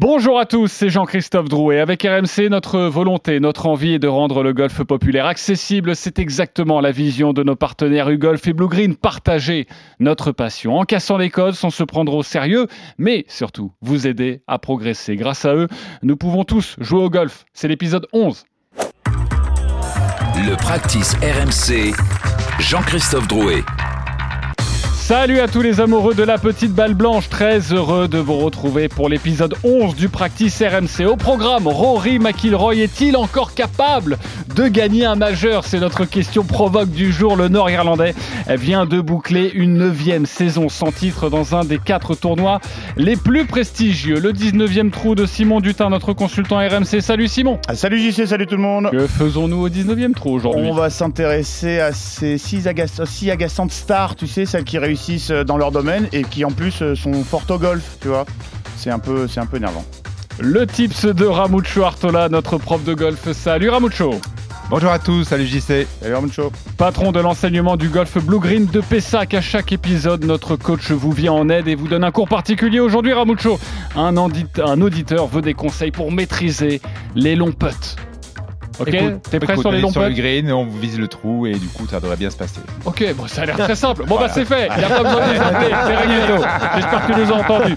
Bonjour à tous, c'est Jean-Christophe Drouet. Avec RMC, notre volonté, notre envie est de rendre le golf populaire accessible. C'est exactement la vision de nos partenaires UGolf et Blue Green. Partager notre passion en cassant les codes sans se prendre au sérieux, mais surtout vous aider à progresser. Grâce à eux, nous pouvons tous jouer au golf. C'est l'épisode 11. Le practice RMC, Jean-Christophe Drouet. Salut à tous les amoureux de la petite balle blanche, très heureux de vous retrouver pour l'épisode 11 du Practice RMC. Au programme, Rory McIlroy est-il encore capable de gagner un majeur? C'est notre question provoque du jour. Le Nord-Irlandais vient de boucler une neuvième saison sans titre dans un des quatre tournois les plus prestigieux. Le 19e trou de Simon Dutin, notre consultant RMC. Salut Simon ah, Salut JC, salut tout le monde Que faisons-nous au 19e trou aujourd'hui? On va s'intéresser à ces six, six agaçantes stars, tu sais, celles qui réussissent euh, dans leur domaine et qui en plus euh, sont fortes au golf, tu vois. C'est un peu, c'est un peu énervant. Le tips de Ramucho Artola, notre prof de golf. Salut Ramucho Bonjour à tous, salut JC. Salut Ramucho. Patron de l'enseignement du golf Blue Green de Pessac. À chaque épisode, notre coach vous vient en aide et vous donne un cours particulier. Aujourd'hui, Ramucho, un, un auditeur veut des conseils pour maîtriser les longs putts. Ok, t'es prêt sur les longs Sur le green, on vise le trou et du coup ça devrait bien se passer. Ok, bon ça a l'air très simple. Bon bah c'est fait, il a pas besoin de les c'est réglé. J'espère que tu nous as entendus.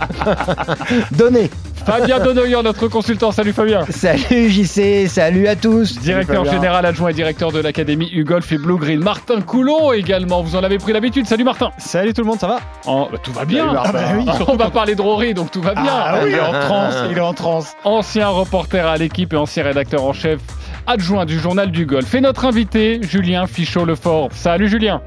Donnez Fabien Donoyer, notre consultant. Salut Fabien. Salut JC, salut à tous. Directeur général adjoint et directeur de l'académie UGolf et Blue Green. Martin Coulon également, vous en avez pris l'habitude. Salut Martin. Salut tout le monde, ça va? Oh, bah, Tout va bien. Ah bah oui. On va parler de Rory, donc tout va bien. Ah, oui, il est en transe, il est en transe. Ancien reporter à l'équipe et ancien rédacteur en chef adjoint du journal du golf. Et notre invité, Julien Fichot-Lefort. Salut Julien.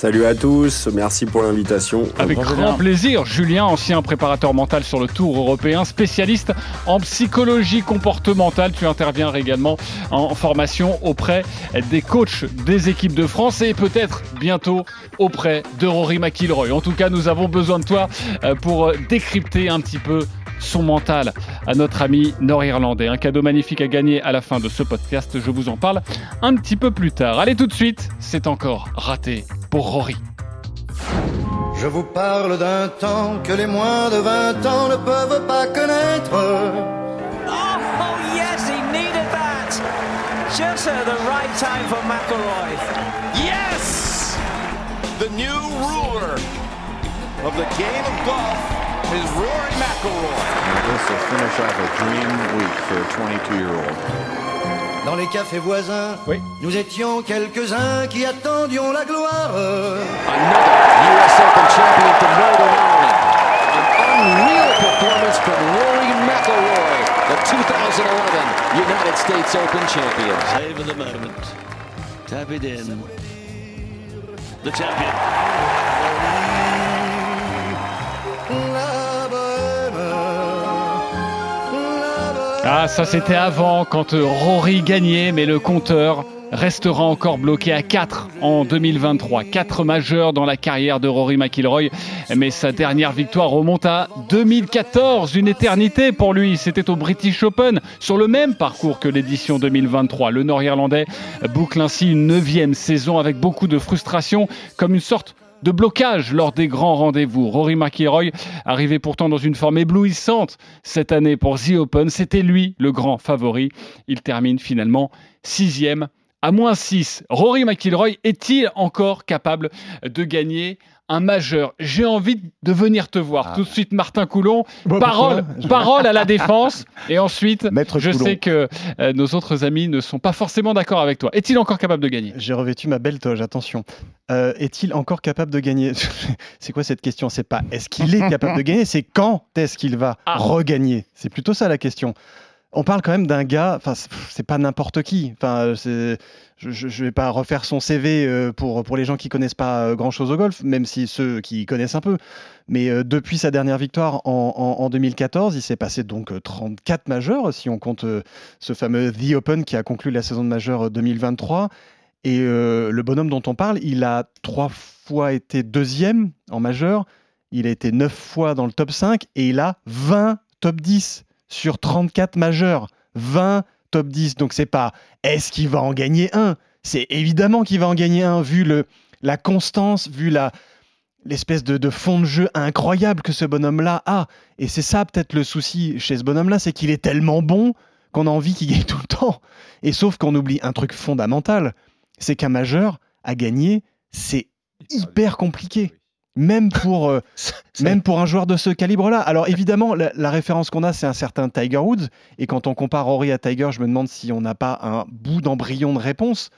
Salut à tous, merci pour l'invitation. Avec grand plaisir, Julien, ancien préparateur mental sur le Tour européen, spécialiste en psychologie comportementale. Tu interviens également en formation auprès des coachs des équipes de France et peut-être bientôt auprès de Rory McIlroy. En tout cas, nous avons besoin de toi euh, pour décrypter un petit peu son mental à notre ami nord-irlandais. Un cadeau magnifique à gagner à la fin de ce podcast. Je vous en parle un petit peu plus tard. Allez tout de suite, c'est encore raté pour Rory. Je vous parle d'un temps que les moins de 20 ans ne peuvent pas connaître. Oh, yes, he needed that. Just at the right time for McElroy. Yes! The new ruler of the game of golf is Rory McIlroy. This will finish off a dream week for a 22-year-old. Dans les cafés voisins, oui. nous étions quelques-uns qui attendions la gloire. Another US Open champion from Northern Ireland. An unreal performance from Rory McIlroy, the 2011 United States Open champion. Save of the moment. Tap it in. The champion. Ah, ça c'était avant quand Rory gagnait, mais le compteur restera encore bloqué à 4 en 2023. 4 majeurs dans la carrière de Rory McIlroy. Mais sa dernière victoire remonte à 2014, une éternité pour lui. C'était au British Open, sur le même parcours que l'édition 2023. Le Nord-Irlandais boucle ainsi une neuvième saison avec beaucoup de frustration, comme une sorte de blocage lors des grands rendez-vous. Rory McIlroy arrivait pourtant dans une forme éblouissante cette année pour The Open. C'était lui le grand favori. Il termine finalement sixième à moins 6. Rory McIlroy est-il encore capable de gagner un majeur. J'ai envie de venir te voir. Ah. Tout de suite, Martin Coulon. parole, parole à la défense. Et ensuite, je sais que euh, nos autres amis ne sont pas forcément d'accord avec toi. Est-il encore capable de gagner? J'ai revêtu ma belle toge, attention. Euh, est-il encore capable de gagner? C'est quoi cette question? C'est pas est-ce qu'il est capable de gagner, c'est quand est-ce qu'il va ah. regagner? C'est plutôt ça la question on parle quand même d'un gars, enfin, c'est pas n'importe qui. Enfin, je, je vais pas refaire son CV euh, pour, pour les gens qui connaissent pas euh, grand chose au golf, même si ceux qui connaissent un peu. Mais euh, depuis sa dernière victoire en, 2014, il s'est passé donc 34 majeurs, si on compte ce fameux The Open qui a conclu la saison de majeur 2023. Et le bonhomme dont on parle, il a trois fois été deuxième en majeur, il a été neuf fois dans le top 5 et il a 20 top 10 sur 34 majeurs, 20 top 10. Donc c'est pas est-ce qu'il va en gagner un? C'est évidemment qu'il va en gagner un vu le, la constance, vu la, l'espèce de, de fond de jeu incroyable que ce bonhomme-là a. Et c'est ça peut-être le souci chez ce bonhomme-là, c'est qu'il est tellement bon qu'on a envie qu'il gagne tout le temps. Et sauf qu'on oublie un truc fondamental, c'est qu'un majeur à gagner, c'est hyper compliqué. Même pour, euh, même pour un joueur de ce calibre-là. Alors évidemment, la, la référence qu'on a, c'est un certain Tiger Woods. Et quand on compare Rory à Tiger, je me demande si on n'a pas un bout d'embryon de réponse.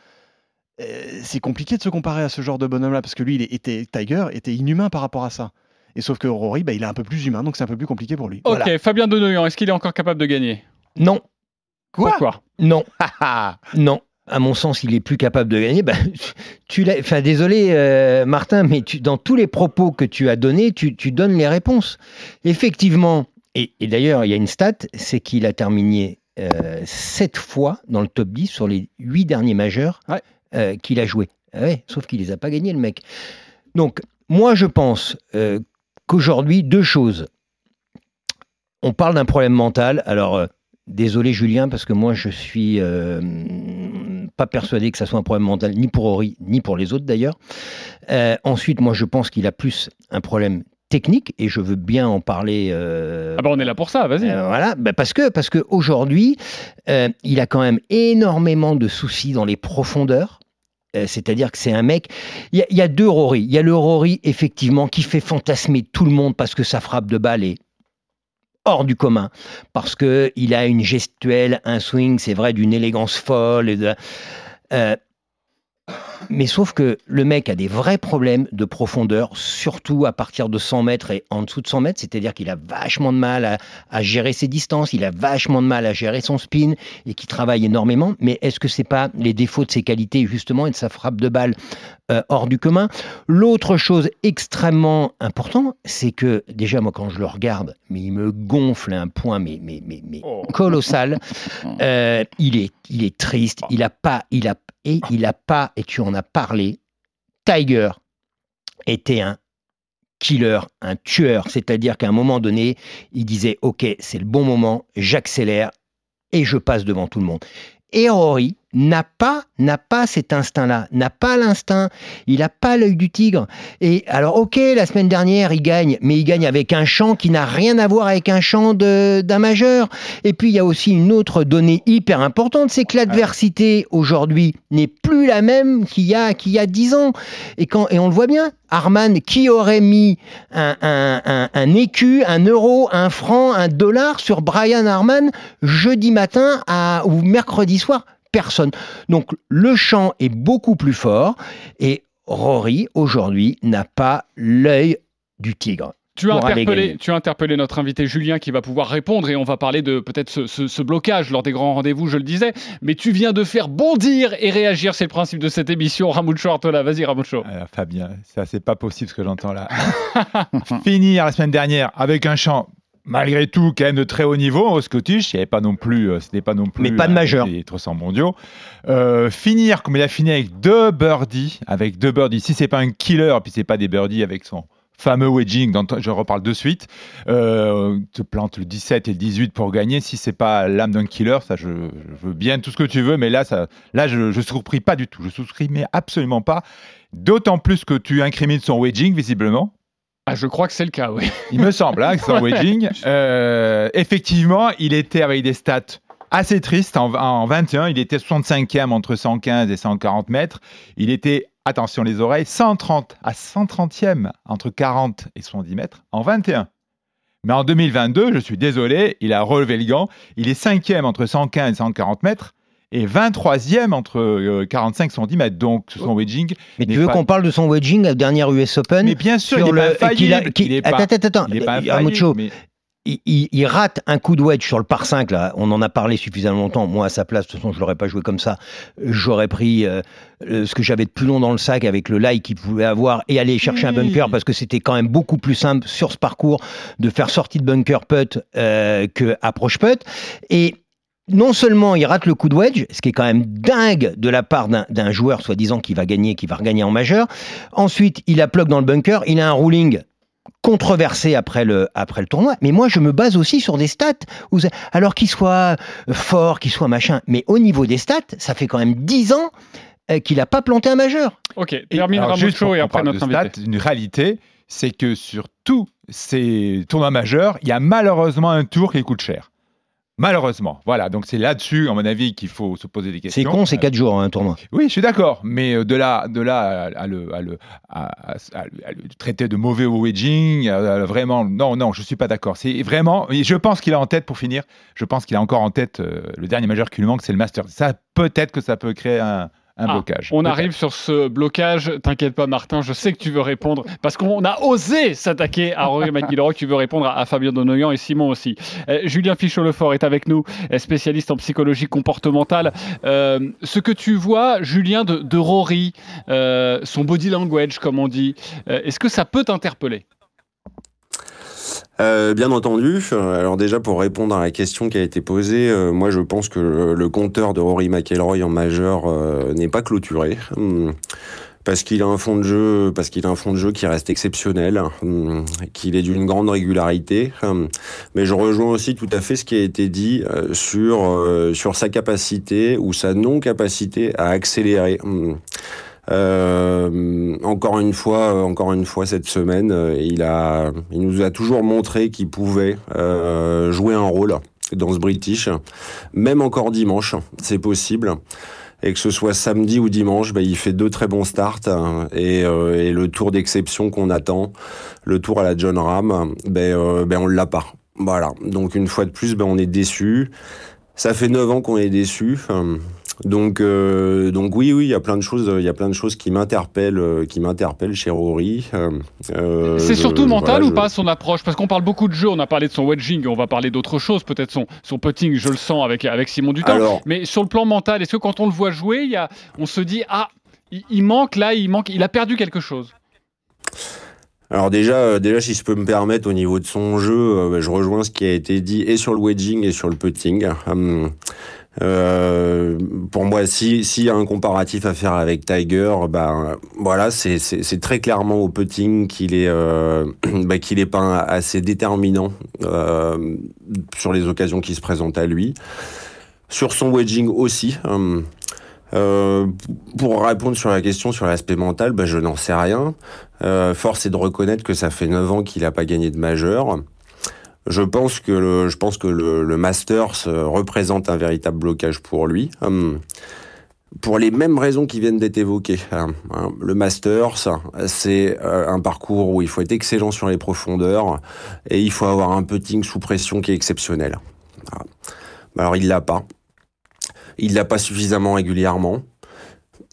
Euh, c'est compliqué de se comparer à ce genre de bonhomme-là, parce que lui, il était, Tiger était inhumain par rapport à ça. Et sauf que Rory, bah, il est un peu plus humain, donc c'est un peu plus compliqué pour lui. Ok, Voilà. Fabien Denoyan, est-ce qu'il est encore capable de gagner? Non. Pourquoi? Non. non. À mon sens, il est plus capable de gagner. Ben, tu l'as. Enfin, désolé, euh, Martin, mais tu, dans tous les propos que tu as donnés, tu, tu donnes les réponses. Effectivement, et, et d'ailleurs, il y a une stat, c'est qu'il a terminé euh, sept fois dans le top 10 sur les huit derniers majeurs euh, qu'il a joué. Ah ouais, sauf qu'il les a pas gagnés, le mec. Donc, moi, je pense euh, qu'aujourd'hui, deux choses. On parle d'un problème mental. Alors, désolé Julien, parce que moi, je suis pas persuadé que ça soit un problème mental, ni pour Ori, ni pour les autres d'ailleurs. Euh, ensuite, moi, je pense qu'il a plus un problème technique et je veux bien en parler. euh, Ah bah on est là pour ça, vas-y. euh, voilà, bah parce que parce que aujourd'hui, euh, il a quand même énormément de soucis dans les profondeurs. C'est-à-dire que c'est un mec. Il y, a- il y a deux Rory. Il y a le Rory effectivement qui fait fantasmer tout le monde parce que sa frappe de balle est hors du commun, parce que il a une gestuelle, un swing, c'est vrai, d'une élégance folle. De, euh, mais sauf que le mec a des vrais problèmes de profondeur, surtout à partir de 100 mètres et en dessous de 100 mètres. C'est-à-dire qu'il a vachement de mal à, à gérer ses distances, il a vachement de mal à gérer son spin et qu'il travaille énormément. Mais est-ce que c'est pas les défauts de ses qualités justement et de sa frappe de balle euh, hors du commun? L'autre chose extrêmement importante, c'est que déjà moi quand je le regarde, mais il me gonfle à un point mais mais mais, mais colossal. Euh, il est il est triste. Il a pas il a et il a pas et tu en as parlé. Tiger était un killer, un tueur, c'est-à-dire qu'à un moment donné, il disait OK, c'est le bon moment, j'accélère et je passe devant tout le monde. Et Rory n'a pas, n'a pas cet instinct-là, n'a pas l'instinct, il n'a pas l'œil du tigre. Et alors, ok, la semaine dernière, il gagne, mais il gagne avec un champ qui n'a rien à voir avec un champ d'un majeur. Et puis, il y a aussi une autre donnée hyper importante, c'est que l'adversité aujourd'hui n'est plus la même qu'il y a, 10 ans. Et, quand, et on le voit bien, Arman, qui aurait mis un, un, un, un écu, un euro, un franc, un dollar sur Brian Harman jeudi matin à, ou mercredi soir Personne. Donc le champ est beaucoup plus fort et Rory aujourd'hui n'a pas l'œil du tigre. Tu as, interpellé, tu as interpellé notre invité Julien qui va pouvoir répondre et on va parler de peut-être ce, ce- ce blocage lors des grands rendez-vous, je le disais. Mais tu viens de faire bondir et réagir, c'est le principe de cette émission. Ramucho Artola, vas-y Ramucho. Alors, Fabien, ça c'est pas possible ce que j'entends là. Finir la semaine dernière avec un chant malgré tout quand même de très haut niveau au Scottish, il y avait pas non plus, euh, ce n'est pas non plus. Mais pas de majeur. Des 300 mondiaux. Euh, finir comme il a fini avec deux birdies, avec deux birdies. Si c'est pas un killer, puis c'est pas des birdies avec son fameux wedging, dont je reparle de suite, euh, te plante le 17 et le 18 pour gagner. Si c'est pas l'âme d'un killer, ça je, je veux bien tout ce que tu veux, mais là, ça, là je, je souscris pas du tout. Je souscris mais absolument pas. D'autant plus que tu incrimines son wedging visiblement. Ah, je crois que c'est le cas, oui. Il me semble, hein, que son wedging. Euh, effectivement, il était avec des stats assez tristes. En, en 21, il était 65e entre 115 et 140 mètres. Il était, attention les oreilles, 130 à 130e entre 40 et 70 mètres en 21. Mais en 2022, je suis désolé, il a relevé le gant. Il est 5e entre 115 et 140 mètres et 23e entre euh, 45 et 70 mètres. Donc, son wedging. Mais n'est tu veux pas- qu'on parle de son wedging à dernière US Open Mais bien sûr, sur il est pas le- il est pas- Attends, attends, attends. pas Euh, mais- il, il- il rate un coup de wedge sur le par 5 là. On en a parlé suffisamment longtemps. Moi, à sa place, de toute façon, je l'aurais pas joué comme ça. J'aurais pris euh, ce que j'avais de plus long dans le sac avec le lie qu'il pouvait avoir et aller chercher un bunker parce que c'était quand même beaucoup plus simple sur ce parcours de faire sortie de bunker putt euh, que approche putt. Et non seulement il rate le coup de wedge, ce qui est quand même dingue de la part d'un- joueur soi-disant qui va gagner, qui va regagner en majeur. Ensuite, il a plug dans le bunker, il a un ruling controversé après le, après le tournoi. Mais moi, je me base aussi sur des stats. Où, alors qu'il soit fort, qu'il soit machin. Mais au niveau des stats, ça fait quand même 10 ans euh, qu'il n'a pas planté un majeur. Ok, termine Alors, juste pour et après notre invité. stats, une réalité, c'est que sur tous ces tournois majeurs, il y a malheureusement un tour qui coûte cher. Malheureusement, voilà. Donc c'est là-dessus, à mon avis, qu'il faut se poser des questions. C'est con, c'est 4 jours hein, un tournoi. Oui, je suis d'accord, mais euh, de là, de là à, le, à le- à- le traiter de mauvais au wedging, euh, vraiment, non, non, je suis pas d'accord. C'est vraiment, je pense qu'il a en tête pour finir. Je pense qu'il a encore en tête euh, le dernier majeur qui lui manque, c'est le Master. Ça, peut-être que ça peut créer un, un Ah, blocage. On arrive sur ce blocage. T'inquiète pas, Martin. Je sais que tu veux répondre parce qu'on a osé s'attaquer à Rory McIlroy. Tu veux répondre à, à Fabien Donoyan et Simon aussi. Euh, Julien Fichot-Lefort est avec nous, euh, spécialiste en psychologie comportementale. Euh, ce que tu vois, Julien, de, de Rory, euh, son body language, comme on dit, est-ce que ça peut t'interpeller? Euh, bien entendu. Euh, Alors déjà pour répondre à la question qui a été posée, euh, moi je pense que le, compteur de Rory McIlroy en majeur n'est pas clôturé. Hum, Parce qu'il a un fond de jeu, parce qu'il a un fond de jeu qui reste exceptionnel, hum, qu'il est d'une grande régularité. Hum, Mais je rejoins aussi tout à fait ce qui a été dit sur sur sa capacité ou sa non capacité à accélérer. Euh, encore une fois, euh, encore une fois cette semaine, euh, il a, il nous a toujours montré qu'il pouvait jouer un rôle dans ce British, même encore dimanche, c'est possible. Et que ce soit samedi ou dimanche, bah, il fait deux très bons starts hein, et, le tour d'exception qu'on attend, le tour à la John Ram, ben, euh, ben on l'a pas. Voilà. Donc une fois de plus, ben on est déçu. Ça fait neuf ans qu'on est déçu. Donc, euh, donc oui, oui, il y a plein de choses, il y a plein de choses qui m'interpellent, euh, qui m'interpellent chez Rory. Euh, C'est surtout mental voilà, ou je- pas son approche? Parce qu'on parle beaucoup de jeu, on a parlé de son wedging, on va parler d'autre chose, peut-être son, son putting, je le sens avec, avec Simon Dutin. Alors- Mais sur le plan mental, est-ce que quand on le voit jouer, y a, on se dit ah, il, il manque là, il manque, il a perdu quelque chose? Alors déjà, euh, déjà, si je peux me permettre, au niveau de son jeu, euh, bah, je rejoins ce qui a été dit et sur le wedging et sur le putting. Hum, euh, pour moi, si s'il y a un comparatif à faire avec Tiger, ben voilà, c'est très clairement au putting qu'il est euh, bah, qu'il est pas assez déterminant euh, sur les occasions qui se présentent à lui. Sur son wedging aussi. hum, euh, pour répondre sur la question sur l'aspect mental, ben, je n'en sais rien. Euh, force est de reconnaître que ça fait 9 ans qu'il n'a pas gagné de majeur. Je pense que le, je Masters euh, représente un véritable blocage pour lui. Hum, pour les mêmes raisons qui viennent d'être évoquées. hein. Hein, Le Masters, c'est euh, un parcours où il faut être excellent sur les profondeurs et il faut avoir un putting sous pression qui est exceptionnel. Alors il l'a pas. Il l'a pas suffisamment régulièrement.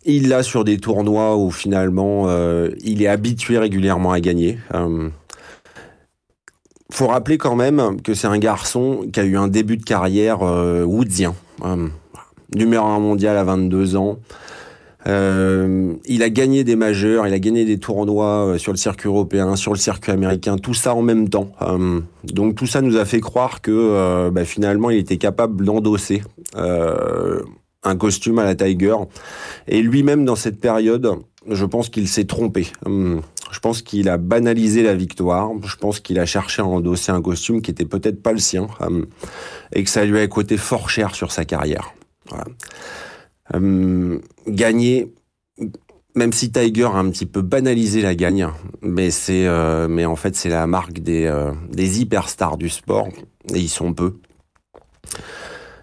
Il l'a sur des tournois où finalement euh, il est habitué régulièrement à gagner. Euh, faut rappeler quand même que c'est un garçon qui a eu un début de carrière euh. Euh, numéro un mondial à 22 ans. Euh, il a gagné des majeurs, il a gagné des tournois euh, sur le circuit européen, sur le circuit américain, tout ça en même temps. Euh, donc tout ça nous a fait croire que bah, finalement il était capable d'endosser un costume à la Tiger. Et lui-même dans cette période, je pense qu'il s'est trompé. Je pense qu'il a banalisé la victoire. Je pense qu'il a cherché à endosser un costume qui était peut-être pas le sien hum, et que ça lui a coûté fort cher sur sa carrière. Hum, gagner, même si Tiger a un petit peu banalisé la gagne, mais c'est, euh, mais en fait c'est la marque des, euh, hyperstars du sport et ils sont peu.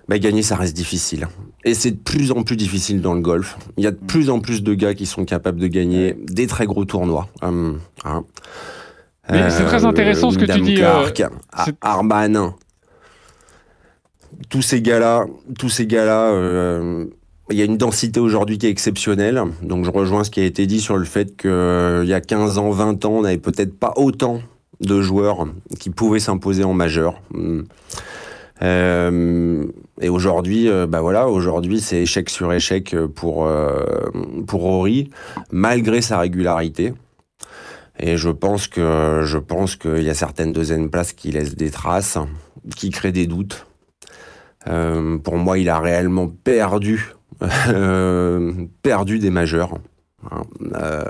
Gagner, ça reste difficile. Et c'est de plus en plus difficile dans le golf. Il y a de plus en plus de gars qui sont capables de gagner des très gros tournois. Hum, hein. Mais c'est très intéressant ce que tu dis, euh, Arman. Tous ces gars-là, tous ces gars-là, euh, il y a une densité aujourd'hui qui est exceptionnelle. Donc je rejoins ce qui a été dit sur le fait qu'il y a 15 ans, 20 ans, on n'avait peut-être pas autant de joueurs qui pouvaient s'imposer en majeur. Hum. Euh, et aujourd'hui, euh, bah voilà, aujourd'hui c'est échec sur échec pour euh, pour Rory, malgré sa régularité. Et je pense que je pense qu'il y a certaines deuxièmes places qui laissent des traces, qui créent des doutes. Euh, pour moi, il a réellement perdu euh, perdu des majeurs. Euh,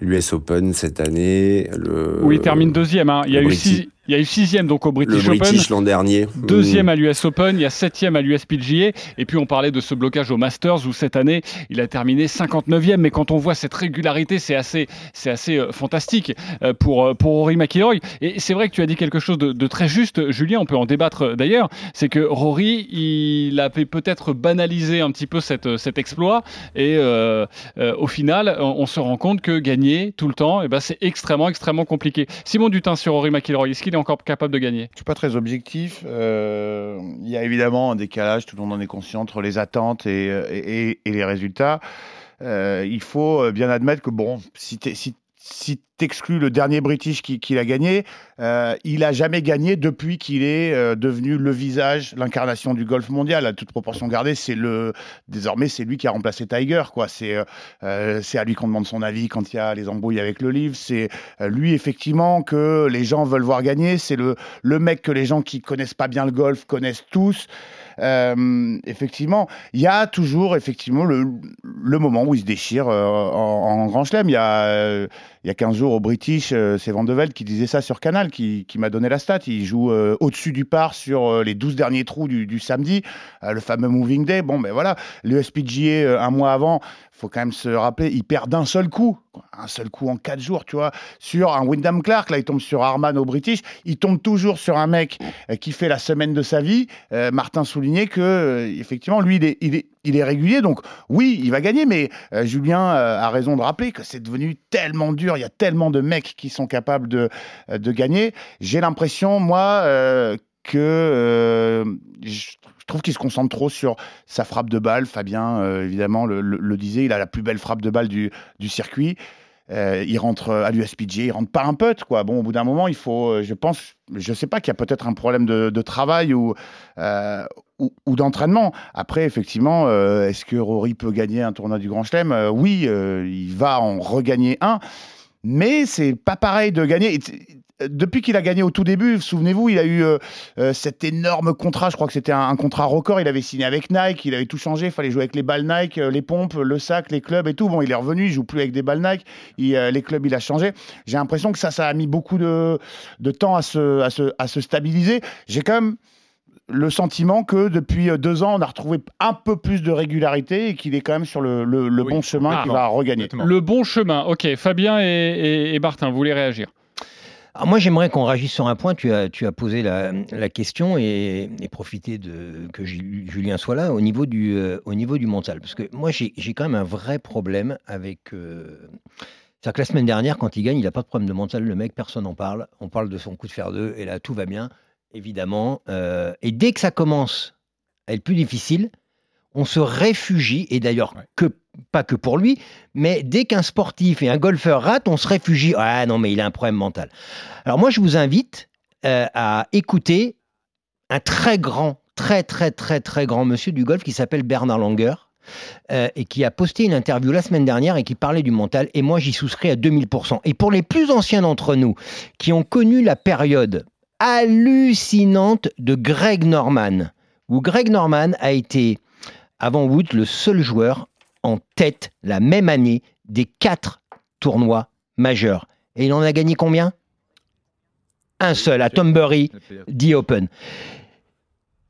L'US Open cette année. Le, Où il termine deuxième. hein. Il y a eu six, il y a eu sixième donc au Le British, British Open. l'an dernier. Deuxième Mm. à l'US Open, il y a septième à l'US PGA, et puis on parlait de ce blocage au Masters où cette année il a terminé 59e. Mais quand on voit cette régularité, c'est assez, c'est assez euh, fantastique euh, pour euh, pour Rory McIlroy. Et c'est vrai que tu as dit quelque chose de, de très juste, Julien. On peut en débattre d'ailleurs. C'est que Rory, il a fait peut-être banaliser un petit peu cette, cet exploit, et euh, au final, on, on se rend compte que gagner tout le temps, eh ben, c'est extrêmement extrêmement compliqué. Simon Dutin sur Rory McIlroy, est-ce qu'il est encore capable de gagner Je suis pas très objectif. Euh, Il y a évidemment un décalage, tout le monde en est conscient, entre les attentes et, les résultats. Euh, il faut bien admettre que, bon, si si, si exclus le dernier British qui- qu'il a gagné, euh, il a jamais gagné depuis qu'il est euh, devenu le visage, l'incarnation du golf mondial. À toute proportion gardée, c'est le désormais c'est lui qui a remplacé Tiger. quoi. C'est euh, c'est à lui qu'on demande son avis quand il y a les embrouilles avec le livre. C'est lui effectivement que les gens veulent voir gagner. C'est le le mec que les gens qui connaissent pas bien le golf connaissent tous. Effectivement, il y a toujours effectivement le, le moment où il se déchire en, en Grand Chelem. Il y a il y a 15 jours au British, euh, c'est Van qui disait ça sur Canal, qui, m'a donné la stat. Il joue euh, au-dessus du par sur euh, les 12 derniers trous du, samedi, le fameux Moving Day. Bon, ben voilà, le SPGA un mois avant, faut quand même se rappeler, il perd d'un seul coup, un seul coup en quatre jours, tu vois, sur un Wyndham Clark. Là, il tombe sur Arman au British. Il tombe toujours sur un mec qui fait la semaine de sa vie. Martin soulignait que, effectivement, lui, il, est, il est régulier. Donc, oui, il va gagner, mais euh, Julien euh, a raison de rappeler que c'est devenu tellement dur. Il y a tellement de mecs qui sont capables de, euh, de gagner. J'ai l'impression, moi, que je trouve qu'il se concentre trop sur sa frappe de balle. Fabien, évidemment, le, disait, il a la plus belle frappe de balle du, du circuit. Il rentre à l'USPG, il rentre pas un putt, quoi. Bon, au bout d'un moment, il faut, je pense, je sais pas qu'il y a peut-être un problème de, travail ou, ou, ou d'entraînement. Après, effectivement, euh, est-ce que Rory peut gagner un tournoi du Grand Chelem? Euh, Oui, euh, il va en regagner un, mais c'est pas pareil de gagner. Depuis qu'il a gagné au tout début, souvenez-vous, il a eu cet énorme contrat. Je crois que c'était un, contrat record. Il avait signé avec Nike, il avait tout changé. Il fallait jouer avec les balles Nike, les pompes, le sac, les clubs et tout. Bon, il est revenu, il joue plus avec des balles Nike. Il, les clubs, il a changé. J'ai l'impression que ça, ça a mis beaucoup de, temps à se, à se stabiliser. J'ai quand même le sentiment que depuis euh, deux ans, on a retrouvé un peu plus de régularité et qu'il est quand même sur le, le- le bon chemin Ah, qu'il va regagner. Le bon chemin. Ok, Fabien et, et- et Martin, vous voulez réagir? Alors moi, j'aimerais qu'on réagisse sur un point. Tu as, tu as posé la, la question et, et profiter de que Ju- Julien soit là au niveau du, euh, au niveau du mental. Parce que moi, j'ai j'ai quand même un vrai problème avec. euh, C'est-à-dire que la semaine dernière, quand il gagne, il n'a pas de problème de mental. Le mec, personne n'en parle. On parle de son coup de fer 2 et là, tout va bien, évidemment. Euh, et dès que ça commence à être plus difficile, on se réfugie, et d'ailleurs que pas que pour lui, mais dès qu'un sportif et un golfeur rate, on se réfugie. Ah non, mais il a un problème mental. Alors moi, je vous invite euh, à écouter un très grand, très très très très grand monsieur du golf qui s'appelle Bernard Langer. euh, et qui a posté une interview la semaine dernière et qui parlait du mental, et moi j'y souscris à 2000%. Et pour les plus anciens d'entre nous, qui ont connu la période hallucinante de Greg Norman, où Greg Norman a été, avant Woods, le seul joueur en tête la même année des quatre tournois majeurs. Et il en a gagné combien? Un seul, à Tombury, The Open.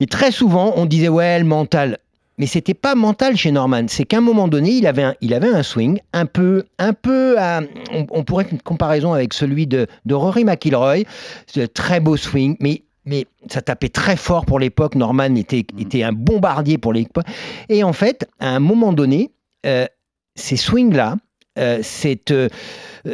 Et très souvent, on disait, ouais, le mental. Mais c'était pas mental chez Norman. C'est qu'à un moment donné, il avait un, il avait un swing un peu, un peu, à- on, on pourrait faire une comparaison avec celui de, de Rory McIlroy. Un très beau swing, mais, mais ça tapait très fort pour l'époque. Norman était, était un bombardier pour l'époque. Et en fait, à un moment donné, euh, ces swings-là, euh, cette, euh,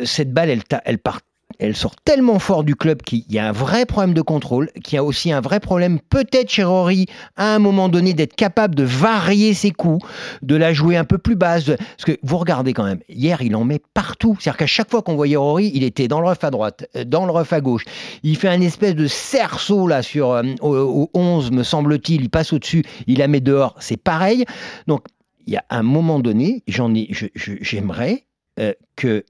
cette balle, elle, elle part elle sort tellement fort du club qu'il y a un vrai problème de contrôle, qu'il y a aussi un vrai problème peut-être chez Rory à un moment donné d'être capable de varier ses coups, de la jouer un peu plus basse. Parce que vous regardez quand même, hier il en met partout. C'est-à-dire qu'à chaque fois qu'on voyait Rory, il était dans le rough à droite, euh, dans le rough à gauche. Il fait un espèce de cerceau là sur euh, au, au 11 me semble-t-il, il passe au-dessus, il la met dehors, c'est pareil. Donc il y a un moment donné, j'en ai, j'aimerais euh, que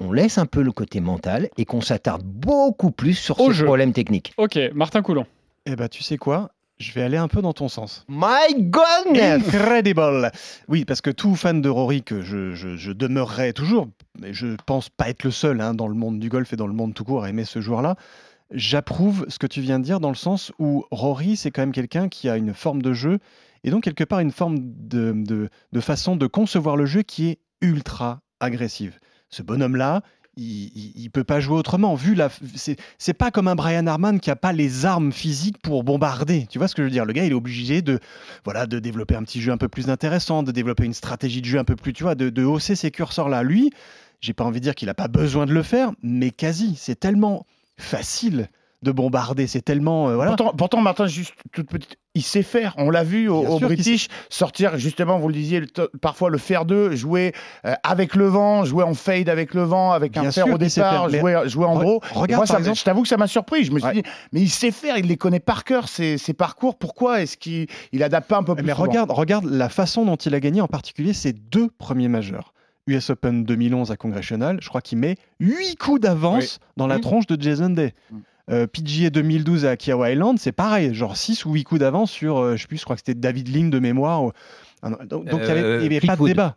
on laisse un peu le côté mental et qu'on s'attarde beaucoup plus sur Au ces jeu. problèmes techniques. Ok, Martin Coulon. Eh ben, tu sais quoi? Je vais aller un peu dans ton sens. My goodness Incredible Oui, parce que tout fan de Rory, que je, je, je demeurerai toujours, mais je pense pas être le seul hein, dans le monde du golf et dans le monde tout court à aimer ce joueur-là, j'approuve ce que tu viens de dire dans le sens où Rory, c'est quand même quelqu'un qui a une forme de jeu et donc quelque part une forme de, de- de façon de concevoir le jeu qui est ultra agressive. Ce bonhomme-là, il, ne peut pas jouer autrement. Vu la, c'est, pas comme un Brian Harman qui a pas les armes physiques pour bombarder. Tu vois ce que je veux dire? Le gars, il est obligé de, voilà, de développer un petit jeu un peu plus intéressant, de développer une stratégie de jeu un peu plus, tu vois, de, de hausser ses curseurs là. Lui, j'ai pas envie de dire qu'il a pas besoin de le faire, mais quasi. C'est tellement facile de bombarder. C'est tellement, euh, voilà. Pourtant, pourtant, Martin, juste toute petite, il sait faire. On l'a vu au, au British sortir justement, vous le disiez, le parfois le fer 2, jouer euh, avec le vent, jouer en fade avec le vent, avec un fer au départ, faire, jouer, jouer en gros. regarde, Et moi, ça par me- exemple- je t'avoue que ça m'a surpris. Je me suis Ouais. dit, mais il sait faire, il les connaît par cœur, ses, ses parcours. Pourquoi est-ce qu'il il adapte pas un peu plus Mais souvent regarde, regarde la façon dont il a gagné, en particulier ses deux premiers majeurs. US Open 2011 à Congressional, je crois qu'il met 8 coups d'avance dans la Oui. tronche de Jason Day. Mm. Euh, PGA 2012 à Kiowa Island, c'est pareil, genre 6 ou 8 coups d'avance sur, euh, je sais plus, je crois que c'était David Lynn de mémoire. ou- Ah non, Donc il n'y avait, Euh, avait pas de débat.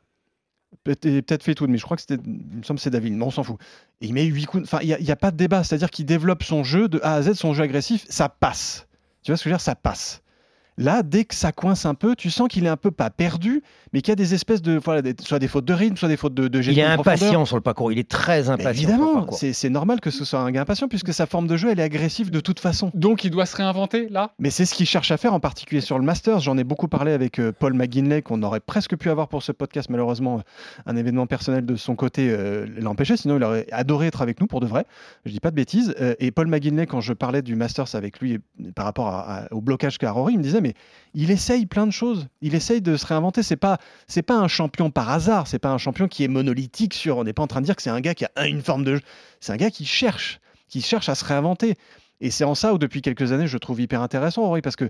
Peut- Peut-être Fleetwood, mais je crois que c'était, il me semble c'est David mais on s'en fout. Et il met 8 coups, enfin il n'y a pas de débat, c'est-à-dire qu'il développe son jeu de A à Z, son jeu agressif, ça passe. Tu vois ce que je veux dire? Ça passe. Là, dès que ça coince un peu, tu sens qu'il est un peu pas perdu, mais qu'il y a des espèces de. Voilà, des- soit des fautes de rythme, soit des fautes de, de Il est impatient sur le parcours. Il est très impatient. évidemment, c'est normal que ce soit un gars impatient, puisque sa forme de jeu, elle est agressive de toute façon. Donc il doit se réinventer là? Mais c'est ce qu'il cherche à faire, en particulier sur le Masters. J'en ai beaucoup parlé avec euh, Paul McGinley, qu'on aurait presque pu avoir pour ce podcast. Malheureusement, un événement personnel de son côté euh, l'empêchait. Sinon, il aurait adoré être avec nous pour de vrai. Je dis pas de bêtises. Euh, et Paul McGinley, quand je parlais du Masters avec lui par rapport à- à- au blocage qu'a Rory, il me disait mais il essaye plein de choses. Il essaye de se réinventer. C'est pas c'est pas un champion par hasard. C'est pas un champion qui est monolithique sur. On n'est pas en train de dire que c'est un gars qui a un- une forme de. C'est un gars qui cherche, qui cherche à se réinventer. Et c'est en ça où depuis quelques années je trouve hyper intéressant Rory parce que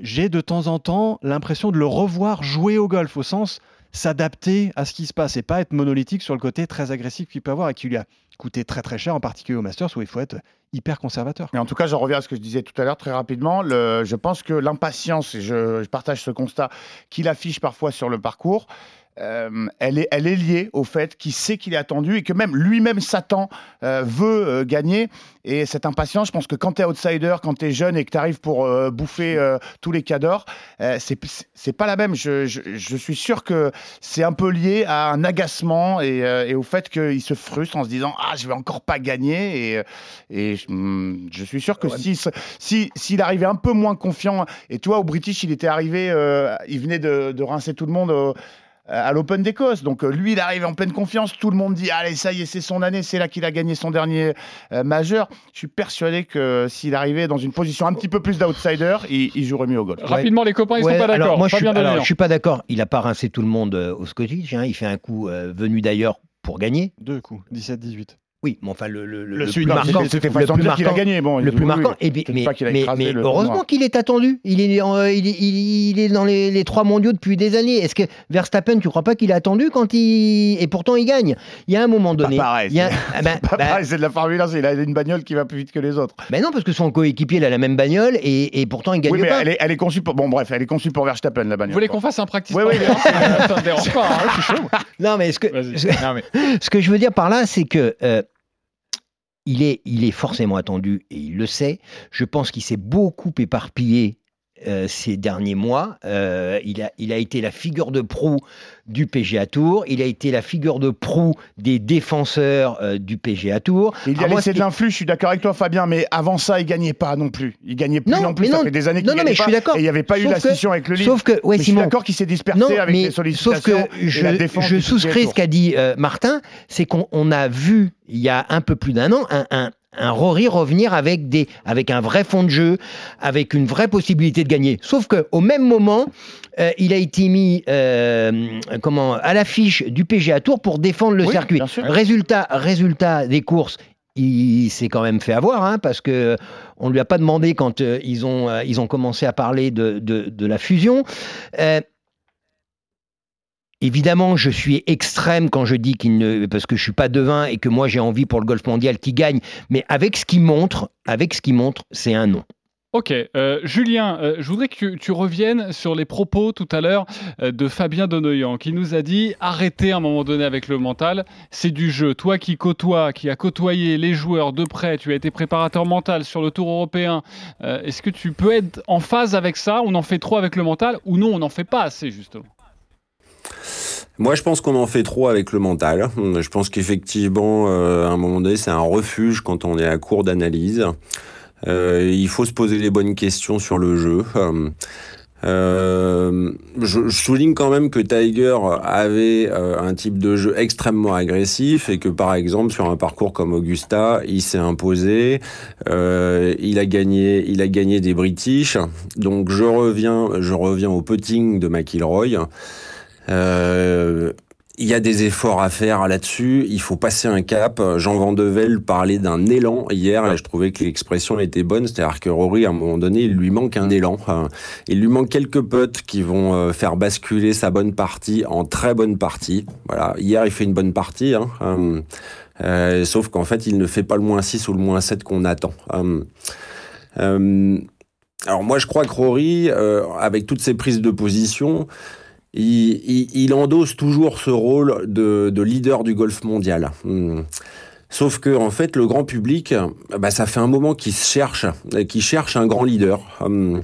j'ai de temps en temps l'impression de le revoir jouer au golf au sens s'adapter à ce qui se passe et pas être monolithique sur le côté très agressif qu'il peut avoir et qui lui a coûté très très cher en particulier au Masters où il faut être hyper conservateur. Mais en tout cas, j'en reviens à ce que je disais tout à l'heure très rapidement. Le- je pense que l'impatience, et je, je partage ce constat, qu'il affiche parfois sur le parcours, euh, elle, est, elle est liée au fait qu'il sait qu'il est attendu et que même lui-même s'attend, euh, veut euh, gagner. Et cette impatience, je pense que quand tu es outsider, quand tu es jeune et que tu arrives pour bouffer tous les cadors, c'est c'est pas la même. Je, je- je suis sûr que c'est un peu lié à un agacement et, et au fait qu'il se frustre en se disant Ah, je vais encore pas gagner. Et, et je, je suis sûr que s'il se- si, s'il arrivait un peu moins confiant, et toi, au British, il était arrivé, il venait de, de rincer tout le monde. Au- à l'Open d'Écosse. Donc euh, lui, il arrive en pleine confiance. Tout le monde dit allez, ça y est, c'est son année. C'est là qu'il a gagné son dernier euh, majeur. Je suis persuadé que s'il arrivait dans une position un petit peu plus d'outsider, il, il jouerait mieux au golf. Rapidement, les copains, ils Ouais, sont pas d'accord. moi, je suis, alors, je suis pas d'accord. Il a pas rincé tout le monde euh, au Scottish. hein. Il fait un coup euh, venu d'ailleurs pour gagner. Deux coups, 17-18. Oui, mais enfin le, le, le, Le plus marquant, c'était- le plus qu'il a marquant- gagné. Bon, le plus marquant. Et mais, mais- mais heureusement qu'il est attendu. Il est, en- il, il- il est dans les, les trois mondiaux depuis des années. Est-ce que Verstappen, tu crois pas qu'il est attendu quand il et pourtant il gagne? Il y a un moment donné. Pas pareil. il y a- c'est- ah ben- pas ben- pareil, c'est de la Formule 1. Il a une bagnole qui va plus vite que les autres. ben non, parce que son coéquipier il a la même bagnole et, et pourtant il gagne Oui, mais pas. elle est, elle est conçue pour. Bon, bref, elle est conçue pour Verstappen, la bagnole. Vous voulez qu'on fasse un practice Oui, oui, Ça ne dérange pas, hein, je suis chaud. Non, mais ce que, mais ce que je veux dire par là, c'est que euh, il, est, il est forcément attendu et il le sait. Je pense qu'il s'est beaucoup éparpillé euh, ces derniers mois. Euh, il, a, il a été la figure de proue du PGA Tour. Il a été la figure de proue des défenseurs euh, du PGA Tour. Il y Alors a laissé de l'influx, je suis d'accord avec toi, Fabien, mais avant ça, il gagnait pas non plus. Il gagnait plus Non, non, plus. mais ça non, fait des années qu'il non, non, gagnait mais je suis. Et il n'y avait pas eu la scission avec le livre. Sauf que, ouais, mais je suis Simon, d'accord qu'il s'est dispersé Non, avec mais les sollicitations. sauf que et la je, défense je souscris ce qu'a dit euh, Martin, c'est qu'on on a vu il y a un peu plus d'un an un, un- un Rory revenir avec, des, avec un vrai fond de jeu, avec une vraie possibilité de gagner. Sauf que au même moment, euh, il a été mis euh, comment, à l'affiche du PGA Tour pour défendre le Oui, circuit. Résultat, résultat des courses. Il s'est quand même fait avoir, hein, parce que on lui a pas demandé quand euh, ils, ont, euh, ils ont commencé à parler de, de, de la fusion. Euh, Évidemment, je suis extrême quand je dis qu'il ne, parce que je suis pas devin et que moi j'ai envie pour le golf mondial qu'il gagne. Mais avec ce qu'il montre, avec ce montre, c'est un non. Ok, euh, Julien, euh, je voudrais que tu, reviennes sur les propos tout à l'heure euh, de Fabien Donoyan, qui nous a dit arrêtez à un moment donné avec le mental, c'est du jeu. Toi qui côtoies, qui as côtoyé les joueurs de près, tu as été préparateur mental sur le Tour européen, est-ce que tu peux être en phase avec ça? On en fait trop avec le mental ou non, on n'en fait pas assez justement? Moi, je pense qu'on en fait trop avec le mental. Je pense qu'effectivement, euh, à un moment donné, c'est un refuge quand on est à court d'analyse. Euh, il faut se poser les bonnes questions sur le jeu. Euh, je, souligne quand même que Tiger avait un type de jeu extrêmement agressif et que par exemple sur un parcours comme Augusta, il s'est imposé, il a gagné, il a gagné des British. Donc je reviens, je reviens au putting de McIlroy. Euh, il y a des efforts à faire là-dessus. Il faut passer un cap. Jean Vandevel parlait d'un élan hier. Là, je trouvais que l'expression était bonne. C'est-à-dire que Rory, à un moment donné, il lui manque un élan. Il lui manque quelques potes qui vont euh, faire basculer sa bonne partie en très bonne partie. Voilà. Hier, il fait une bonne partie. Hein. Euh, euh, sauf qu'en fait, il ne fait pas le moins 6 ou le moins 7 qu'on attend. Euh, euh, alors moi, je crois que Rory, avec toutes ses prises de position, il, il, il endosse toujours ce rôle de, de leader du golf mondial. Hmm. Sauf que en fait, le grand public, bah, ça fait un moment qu'il cherche, qu'il cherche un grand leader, hum,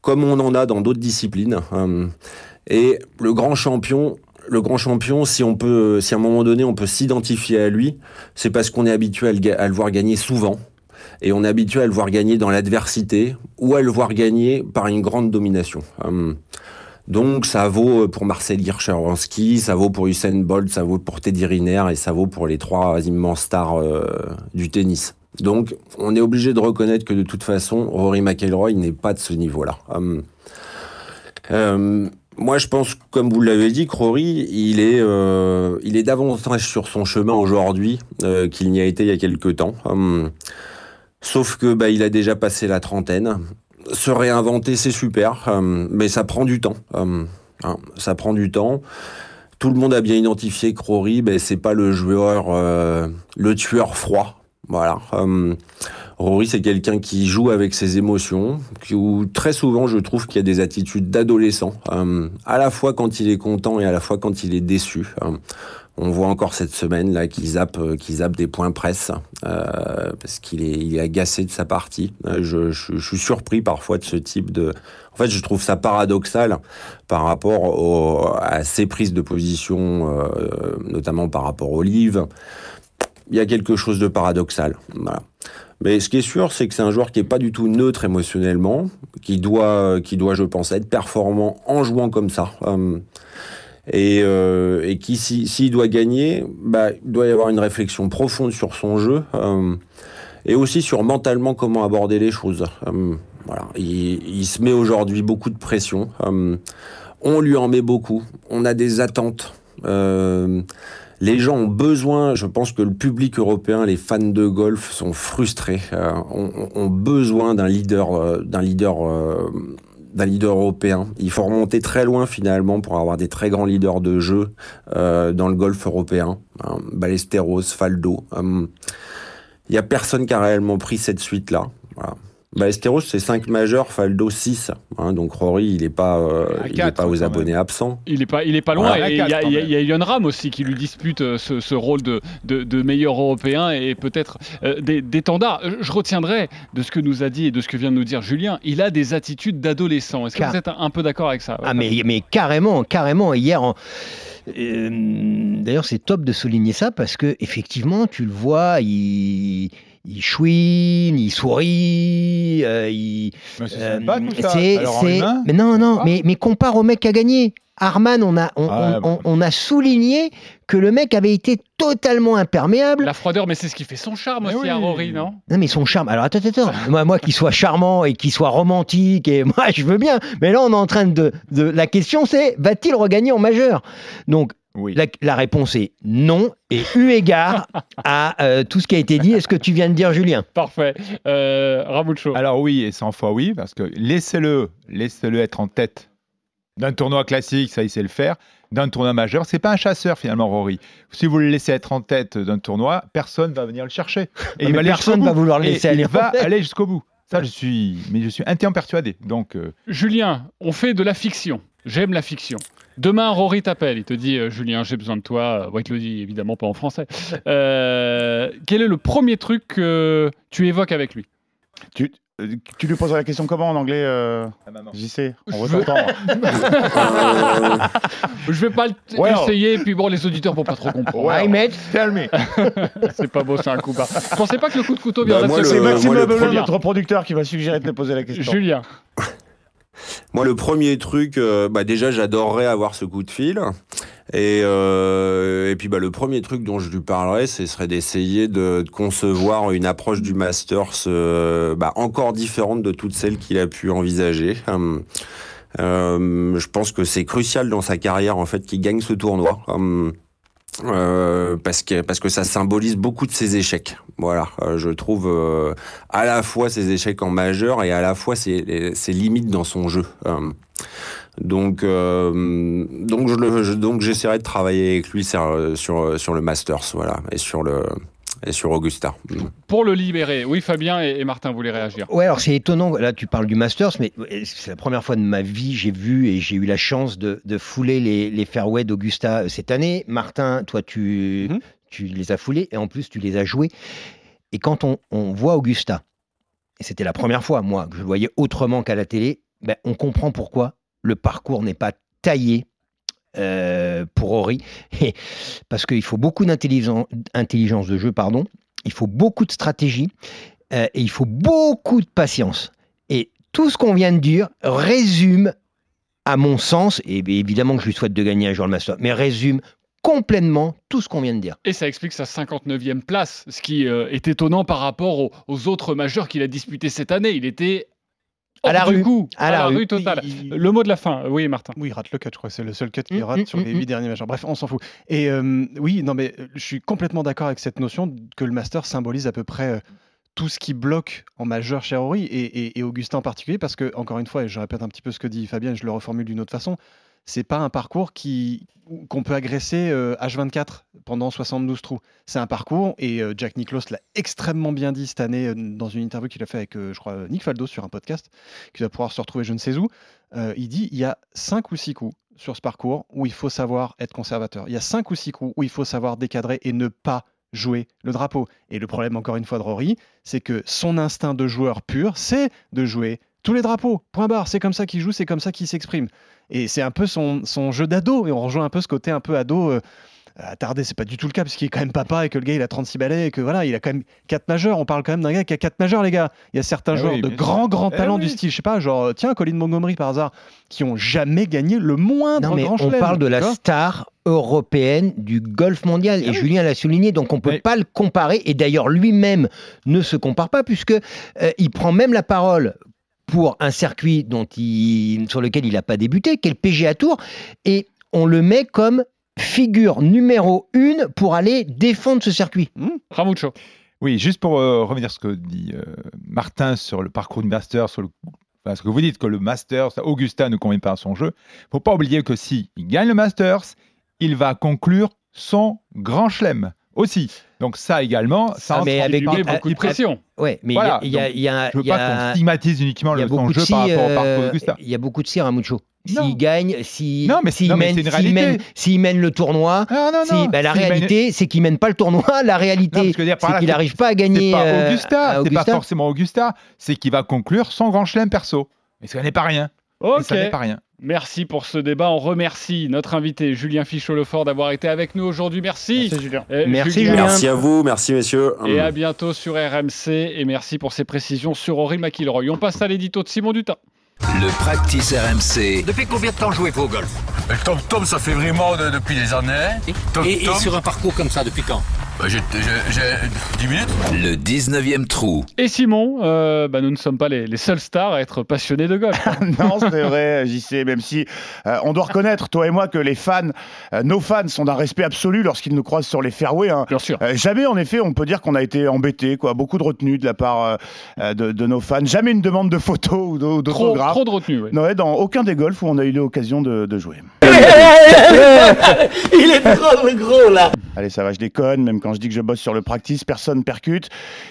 comme on en a dans d'autres disciplines. hum. Et le grand champion, le grand champion, si on peut, si à un moment donné on peut s'identifier à lui, c'est parce qu'on est habitué à le, voir gagner souvent. Et on est habitué à le voir gagner dans l'adversité ou à le voir gagner par une grande domination. Donc ça vaut pour Marcel Hirscher ça vaut pour Usain Bolt, ça vaut pour Teddy Riner et ça vaut pour les trois immenses stars euh, du tennis. Donc on est obligé de reconnaître que de toute façon, Rory McIlroy n'est pas de ce niveau-là. Hum. Euh, moi, je pense, comme vous l'avez dit, que Rory, il est, euh, il est davantage sur son chemin aujourd'hui euh, qu'il n'y a été il y a quelques temps. Hum. Sauf que bah, il a déjà passé la trentaine. Se réinventer, c'est super, hum, mais ça prend du temps. Hum, hein, ça prend du temps. Tout le monde a bien identifié que Rory, ben, c'est pas le joueur, euh, le tueur froid. Voilà. Rory, c'est quelqu'un qui joue avec ses émotions, où très souvent, je trouve qu'il y a des attitudes d'adolescent, à la fois quand il est content et à la fois quand il est déçu. On voit encore cette semaine là qu'il zappe, euh, des points presse euh, parce qu'il est, il est agacé de sa partie. Euh, Je, suis surpris parfois de ce type de. En fait, je trouve ça paradoxal par rapport à ses prises de position, notamment par rapport au livre. Il y a quelque chose de paradoxal. Mais ce qui est sûr, c'est que c'est un joueur qui est pas du tout neutre émotionnellement, qui doit, qui doit, je pense, être performant en jouant comme ça. Et, euh, et qui, si- s'il doit gagner, bah, il doit y avoir une réflexion profonde sur son jeu euh, et aussi sur mentalement comment aborder les choses. Euh, voilà. il, se met aujourd'hui beaucoup de pression. On lui en met beaucoup. On a des attentes. Les gens ont besoin, je pense que le public européen, les fans de golf sont frustrés, ont, ont- besoin d'un leader, d'un leader, d'un leader européen. Il faut remonter très loin finalement pour avoir des très grands leaders de jeu euh, dans le golf européen. Hein, Ballesteros, Faldo. Hum, Il y a personne qui a réellement pris cette suite-là. Voilà. Ballesteros, c'est 5 majeurs, Faldo 6. Hein, donc Rory, il n'est pas, euh, il est pas aux abonnés absents. Il est pas, il est pas loin. Et il y a, Yon Ram aussi qui lui dispute euh, ce, ce rôle de, de, de meilleur européen et peut-être euh, des- d'étendard. Je retiendrai de ce que nous a dit et de ce que vient de nous dire Julien. Il a des attitudes d'adolescent. Est-ce que Car- vous êtes un, un peu d'accord avec ça? Ah mais, mais carrément, carrément. Hier, en- euh, d'ailleurs, c'est top de souligner ça parce que effectivement, tu le vois, il, il chouine, il sourit, euh, il. Mais c'est euh, sympa, tout ça. c'est- Alors, humain mais non, non, mais, mais compare au mec qui a gagné. Arman, on a, on, Ah, on- on- on a souligné que le mec avait été totalement imperméable. La froideur, mais c'est ce qui fait son charme aussi à Rory, non? Non mais son charme. Alors attends, attends. moi, moi qui soit charmant et qui soit romantique et moi je veux bien. Mais là on est en train de, de la question c'est va-t-il regagner en majeur? Donc la, la réponse est non. Et eu égard à euh, tout ce qui a été dit, est-ce que tu viens de dire Julien Parfait. Euh, Ramucho. Alors oui, et 100 fois oui, parce que laissez-le, laissez-le être en tête d'un tournoi classique, ça il sait le faire. D'un tournoi majeur, c'est pas un chasseur finalement, Rory. Si vous le laissez être en tête d'un tournoi, personne va venir le chercher. mais va aller personne va vouloir le Et laisser il aller en va tête. aller jusqu'au bout. Ça, je suis, mais je suis entièrement persuadé. Donc, euh, Julien, on fait de la fiction. J'aime la fiction. Demain, Rory t'appelle. Il te dit euh, Julien, j'ai besoin de toi. Euh, Ouais, il te le dit évidemment pas en français. Euh, quel est le premier truc que tu évoques avec lui? Tu, tu lui poseras la question comment en anglais euh, JC On Je veut. Je vais pas le- Well. essayer, puis bon, les auditeurs vont pas trop comprendre. Well, Hi, mate. Tell me. C'est pas beau, c'est un coup bas. Je pensais pas que le coup de couteau Bah, viendrait de le- C'est Maxime notre producteur, qui va suggérer de te poser la question. Julien. Moi, le premier truc, euh, bah déjà, j'adorerais avoir ce coup de fil. Et, euh, et puis, bah, le premier truc dont je lui parlerais, ce serait d'essayer de, concevoir une approche du Masters euh, bah, encore différente de toutes celles qu'il a pu envisager. Hum, euh, je pense que c'est crucial dans sa carrière, en fait, qu'il gagne ce tournoi. Hum, euh, parce que parce que ça symbolise beaucoup de ses échecs. Voilà, Euh, je trouve euh, à la fois ses échecs en majeur et à la fois ses, ses limites dans son jeu. Euh, donc donc je le je- donc j'essaierai de travailler avec lui sur sur sur le Masters, voilà, et sur le et sur Augusta. Pour le libérer, oui, Fabien et, et Martin voulaient réagir? Ouais, alors c'est étonnant. Là, tu parles du Masters, mais c'est la première fois de ma vie j'ai vu et j'ai eu la chance de, de fouler les, les fairways d'Augusta euh, cette année. Martin, toi, tu, Mhm. tu les as foulés et en plus tu les as joués. Et quand on, on voit Augusta, et c'était la première fois, moi, que je le voyais autrement qu'à la télé, ben, on comprend pourquoi le parcours n'est pas taillé euh, pour Rory. Parce qu'il faut beaucoup d'intelligence intelligence de jeu, pardon. Il faut beaucoup de stratégie euh, et il faut beaucoup de patience. Et tout ce qu'on vient de dire résume, à mon sens, et évidemment que je lui souhaite de gagner un jour le Master, mais résume complètement tout ce qu'on vient de dire. Et ça explique sa 59e place, ce qui euh, est étonnant par rapport aux, aux autres majeurs qu'il a disputés cette année. Il était À la rue. goût, À à, la la rue. rue totale. Il- Le mot de la fin, oui Martin. Oui, il rate le cut, je crois. C'est le seul cut qu'il Mm, rate mm, sur les mm. huit derniers matchs. Bref, on s'en fout. Et euh, oui, non, mais euh, je suis complètement d'accord avec cette notion que le Master symbolise à peu près euh, tout ce qui bloque en majeur chez Rory et, et- et Augustin en particulier, parce que, encore une fois, et je répète un petit peu ce que dit Fabien, je le reformule d'une autre façon, c'est pas un parcours qui qu'on peut agresser euh, H24 pendant 72 trous. C'est un parcours, et euh, Jack Nicklaus l'a extrêmement bien dit cette année euh, dans une interview qu'il a fait avec, euh, je crois, Nick Faldo sur un podcast, qui va pouvoir se retrouver je ne sais où. Euh, il dit il y a cinq ou six coups sur ce parcours où il faut savoir être conservateur. Il y a cinq ou six coups où il faut savoir décadrer et ne pas jouer le drapeau. Et le problème, encore une fois, de Rory, c'est que son instinct de joueur pur, c'est de jouer tous les drapeaux. Point barre. C'est comme ça qu'il joue, c'est comme ça qu'il s'exprime. Et c'est un peu son, son jeu d'ado. Et on rejoint un peu ce côté un peu ado. euh, attardé, c'est pas du tout le cas, parce qu'il est quand même papa et que le gars il a 36 balais et que voilà, il a quand même 4 majeurs. On parle quand même d'un gars qui a 4 majeurs, les gars. Il y a certains Ah joueurs oui, de grands, grands Eh talents oui. du style, je sais pas, genre, tiens, Colin Montgomery par hasard, qui ont jamais gagné le moindre Non, mais grand on chelem, parle de la star européenne du golf mondial. Et Julien l'a souligné, donc on ne peut Oui. pas le comparer. Et d'ailleurs, lui-même ne se compare pas, puisque euh, il prend même la parole pour un circuit dont il, sur lequel il n'a pas débuté, qui est le PGA Tour, et on le met comme figure numéro une pour aller défendre ce circuit. Ramucho. Oui, juste pour euh, revenir sur ce que dit euh, Martin sur le parcours du Master, sur le, enfin, ce que vous dites que le Masters, Augusta ne convient pas à son jeu. faut pas oublier que si il gagne le Masters, il va conclure son grand chelem aussi. Donc ça également, ça Ah, mais avec des- beaucoup de ah, pression. Ouais, mais il Voilà, il y a- donc, il y a- je veux il y a- pas qu'on stigmatise uniquement le, son de jeu si, par rapport au parcours euh, d'Augusta. Il y a beaucoup de cire à Mucho. S'il gagne, mais- s'il mais mène, c'est le tournoi, Non, non, si- non. bah, la mène- réalité, c'est qu'il mène pas le tournoi. La réalité, c'est qu'il c'est- n'arrive pas à C'est gagner. pas euh, Augusta, à c'est pas forcément Augusta, c'est qu'il va conclure son grand chelem perso. Et ça n'est pas rien. Et Ok. ça n'est pas rien. Merci pour ce débat. On remercie notre invité Julien Fichot-Lefort d'avoir été avec nous aujourd'hui. Merci. Merci, Julien. Euh, Merci, Julien. Merci à vous, merci messieurs. Et à bientôt sur RMC. Et merci pour ces précisions sur Rory McIlroy. On passe à l'édito de Simon Dutin. Le practice RMC. Depuis combien de temps jouez-vous au golf? Tom Tom, ça fait vraiment de- depuis des années. Tom et, et Tom, sur un parcours comme ça, depuis quand? Bah, j'ai j'ai- j'ai 10 minutes. Le 19e trou. Et Simon, euh, bah, nous ne sommes pas les, les seuls stars à être passionnés de golf. non, c'est vrai, JC, même si euh, on doit reconnaître, toi et moi, que les fans, euh, nos fans sont d'un respect absolu lorsqu'ils nous croisent sur les fairways. hein. Bien sûr. Euh, jamais, en effet, on peut dire qu'on a été embêté, quoi. Beaucoup de retenue de la part de, de nos fans. Jamais une demande de photos ou d'au- Trop, d'autographes. trop de retenue. Ouais, dans aucun des golfs où on a eu l'occasion de, de jouer. Il est trop gros là. Allez, ça va, je déconne. Même quand je dis que je bosse sur le practice, personne percute.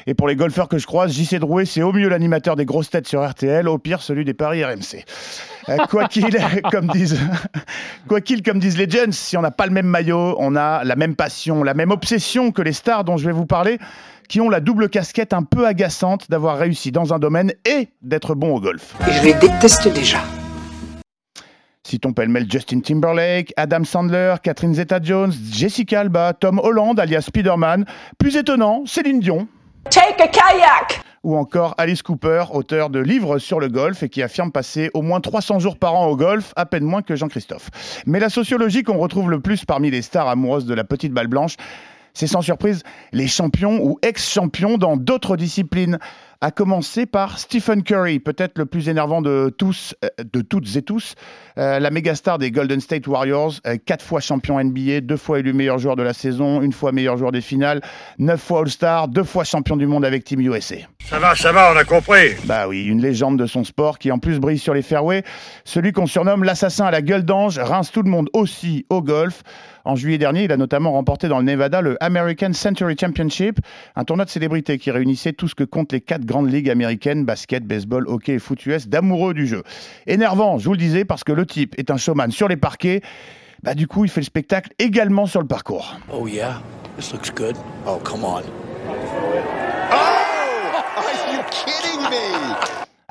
Et pour les golfeurs que je croise, JC Drouet, c'est au mieux l'animateur des grosses têtes sur RTL, au pire celui des paris RMC. Euh, quoi qu'il, comme disent, quoi qu'il, comme disent les Jeunes, si on n'a pas le même maillot, on a la même passion, la même obsession que les stars dont je vais vous parler, qui ont la double casquette un peu agaçante d'avoir réussi dans un domaine et d'être bon au golf. Et je les déteste déjà. Citons pêle-mêle Justin Timberlake, Adam Sandler, Catherine Zeta-Jones, Jessica Alba, Tom Holland alias Spider-Man, plus étonnant, Céline Dion. Take a kayak Ou encore Alice Cooper, auteur de livres sur le golf et qui affirme passer au moins 300 jours par an au golf, à peine moins que Jean-Christophe. Mais la sociologie qu'on retrouve le plus parmi les stars amoureuses de la petite balle blanche, c'est sans surprise les champions ou ex-champions dans d'autres disciplines. À commencer par Stephen Curry, peut-être le plus énervant de tous, euh, de toutes et tous, euh, la méga star des Golden State Warriors, euh, quatre fois champion NBA, deux fois élu meilleur joueur de la saison, une fois meilleur joueur des finales, neuf fois All-Star, deux fois champion du monde avec Team USA. Ça va, ça va, on a compris. Bah oui, une légende de son sport qui en plus brille sur les fairways. Celui qu'on surnomme l'assassin à la gueule d'ange rince tout le monde aussi au golf. En juillet dernier, il a notamment remporté dans le Nevada le American Century Championship, un tournoi de célébrités qui réunissait tout ce que comptent les quatre grandes ligues américaines, basket, baseball, hockey et foot US, d'amoureux du jeu. Énervant, je vous le disais, parce que le type est un showman sur les parquets. Bah du coup, il fait le spectacle également sur le parcours. Oh yeah, this looks good. Oh come on. Are you kidding me?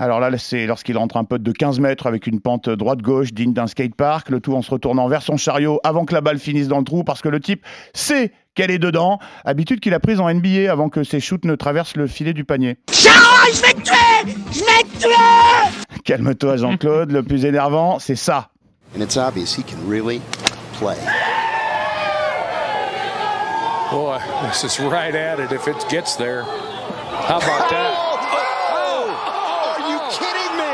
Alors là, c'est lorsqu'il rentre un putt de 15 mètres avec une pente droite-gauche digne d'un skatepark, le tout en se retournant vers son chariot avant que la balle finisse dans le trou parce que le type sait qu'elle est dedans, habitude qu'il a prise en NBA avant que ses shoots ne traversent le filet du panier. Charles, je vais te tuer Je vais te tuer Calme-toi Jean-Claude, le plus énervant, c'est ça. And it's obvious he can really play. Boy, this is right at it if it gets there. How about that? Are you kidding me?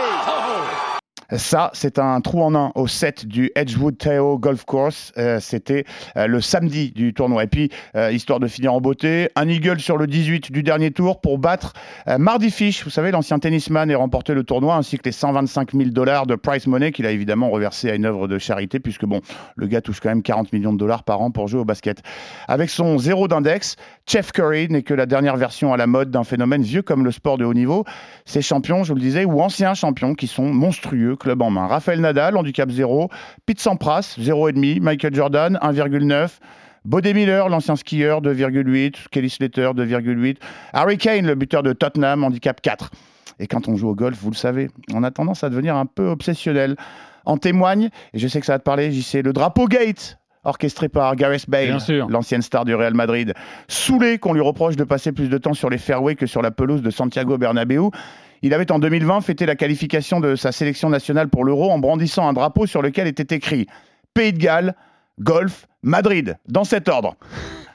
Ça, c'est un trou en un au set du Edgewood Tahoe Golf Course. Euh, C'était euh, le samedi du tournoi. Et puis, euh, histoire de finir en beauté, un eagle sur le 18 du dernier tour pour battre euh, Marty Fish, vous savez, l'ancien tennisman, et remporter le tournoi, ainsi que les 125 000 dollars de prize money qu'il a évidemment reversé à une œuvre de charité, puisque bon, le gars touche quand même 40 millions de dollars par an pour jouer au basket. Avec son zéro d'index, Chef Curry n'est que la dernière version à la mode d'un phénomène vieux comme le sport de haut niveau. Ces champions, je vous le disais, ou anciens champions qui sont monstrueux, club en main. Raphaël Nadal, handicap 0, Pete Sampras, 0,5, Michael Jordan, 1,9. Bodé Miller, l'ancien skieur, 2,8. Kelly Slater, 2,8. Harry Kane, le buteur de Tottenham, handicap 4. Et quand on joue au golf, vous le savez, on a tendance à devenir un peu obsessionnel. En témoigne, et je sais que ça va te parler, j'y sais, le drapeau Gate, orchestré par Gareth Bale, l'ancienne star du Real Madrid. Saoulé qu'on lui reproche de passer plus de temps sur les fairways que sur la pelouse de Santiago Bernabéu. Il avait en 2020 fêté la qualification de sa sélection nationale pour l'Euro en brandissant un drapeau sur lequel était écrit Pays de Galles, Golf, Madrid, dans cet ordre.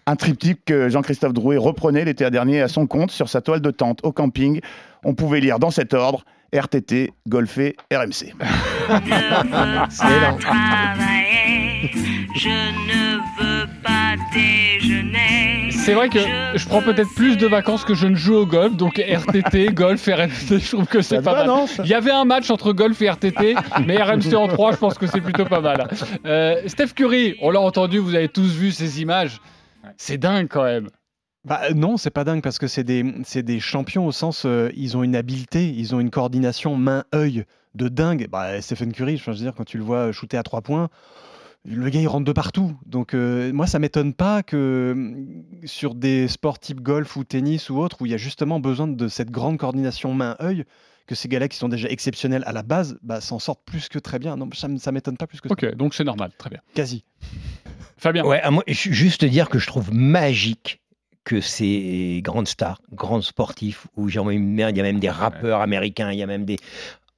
Un triptyque que Jean-Christophe Drouet reprenait l'été dernier à son compte sur sa toile de tente au camping. On pouvait lire dans cet ordre RTT, Golfé, RMC. Je ne veux pas déjeuner. C'est vrai que je prends peut-être plus de vacances que je ne joue au golf, donc RTT, golf, RMC, je trouve que c'est pas mal. Il y avait un match entre golf et RTT, mais RMC en 3, je pense que c'est plutôt pas mal. Euh, Steph Curry, on l'a entendu, vous avez tous vu ces images. C'est dingue quand même. Bah, non, c'est pas dingue parce que c'est des, c'est des champions au sens euh, ils ont une habileté, ils ont une coordination main-œil de dingue. Bah, Stephen Curry, je veux dire, quand tu le vois shooter à trois points, le gars il rentre de partout. Donc euh, moi ça m'étonne pas que mm, sur des sports type golf ou tennis ou autre où il y a justement besoin de cette grande coordination main-œil, que ces gars-là qui sont déjà exceptionnels à la base, bah, s'en sortent plus que très bien. Non, ça, ça m'étonne pas plus que ça. Ok, donc c'est normal, très bien. Quasi. Fabien. Ouais, à moi, ju- juste dire que je trouve magique que ces grandes stars, grands sportifs, où j'ai envie de dire, il y a même des rappeurs américains, il y a même des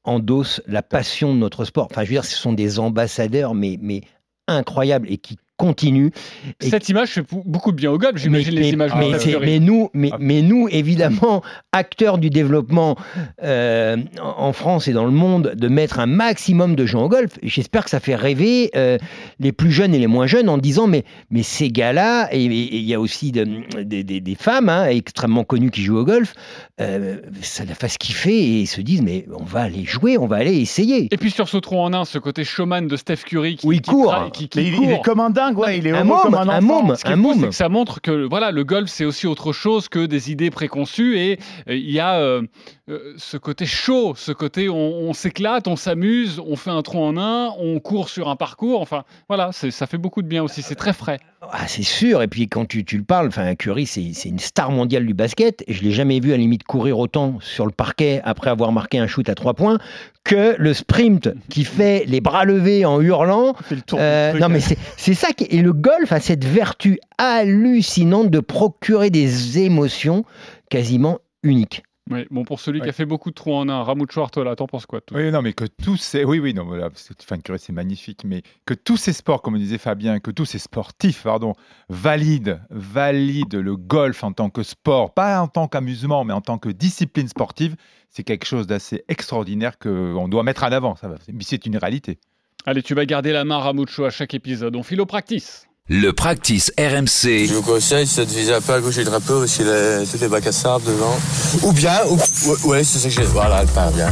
endossent la passion de notre sport. Enfin, je veux dire, ce sont des ambassadeurs, mais, mais incroyables et qui continue. Et- Cette image fait beaucoup de bien au golf, j'imagine les images mais, c'est- Curry. mais nous, mais, mais nous, évidemment, acteurs du développement euh, en France et dans le monde, de mettre un maximum de gens au golf. J'espère que ça fait rêver euh, les plus jeunes et les moins jeunes en disant mais, mais ces gars-là, et il y a aussi de- des- femmes hein, extrêmement connues qui jouent au golf, euh, ça la fasse kiffer et ils se disent mais on va aller jouer, on va aller essayer. Et puis sur ce trou en un, ce côté showman de Steph Curry qui, Où il qui court. tra- qui- qui Mais il, court. il est comme un dingue, ouais, il est Un heureux môme, comme un enfant. un môme, Ce qui est un fou, c'est môme. que ça montre que voilà, le golf, c'est aussi autre chose que des idées préconçues et euh, il y a euh, euh, ce côté chaud, ce côté on, on s'éclate, on s'amuse, on fait un trou en un, on court sur un parcours. Enfin, voilà, ça fait beaucoup de bien aussi. C'est très frais. Ah, c'est sûr. Et puis quand tu, tu le parles, enfin Curry, c'est une star mondiale du basket. Et je l'ai jamais vu à la limite courir autant sur le parquet après avoir marqué un shoot à trois points que le sprint qui fait les bras levés en hurlant. Euh, non mais c'est c'est ça et le golf a cette vertu hallucinante de procurer des émotions quasiment uniques. Oui, bon, pour celui qui a fait beaucoup de trous en un, Ramucho Artola, t'en penses quoi toi? Oui, non, mais que tous ces. Oui, oui, non, voilà, c'est magnifique, mais que tous ces sports, comme disait Fabien, que tous ces sportifs, pardon, valident, valident le golf en tant que sport, pas en tant qu'amusement, mais en tant que discipline sportive, c'est quelque chose d'assez extraordinaire qu'on doit mettre en avant. Ça va. Mais c'est une réalité. Allez, tu vas garder la main, Ramucho, à chaque épisode. On file au practice. Le practice RMC. Je vous conseille, c'est de viser un peu à gauche du drapeau, aussi les, toutes les bacs à sable devant. Ou bien, ou, ouais, ouais, c'est ça que j'ai. Voilà, elle part bien.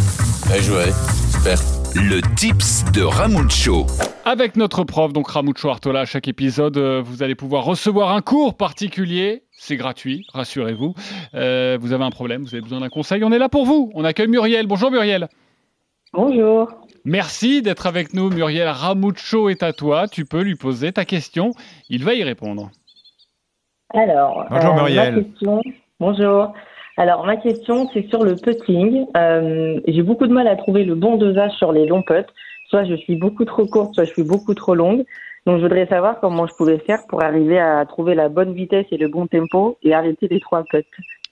Bien joué. Super. Le tips de Ramucho. Avec notre prof, donc Ramucho Artola, à chaque épisode, euh, vous allez pouvoir recevoir un cours particulier. C'est gratuit, rassurez-vous. Euh, vous avez un problème, vous avez besoin d'un conseil, on est là pour vous. On accueille Muriel. Bonjour Muriel. Bonjour. Merci d'être avec nous, Muriel. Ramucho est à toi. Tu peux lui poser ta question. Il va y répondre. Alors, Bonjour, ma Muriel. question- bonjour. Alors, ma question, c'est sur le putting. Euh, J'ai beaucoup de mal à trouver le bon dosage sur les longs putts. Soit je suis beaucoup trop courte, soit je suis beaucoup trop longue. Donc, je voudrais savoir comment je pouvais faire pour arriver à trouver la bonne vitesse et le bon tempo et arrêter les trois putts.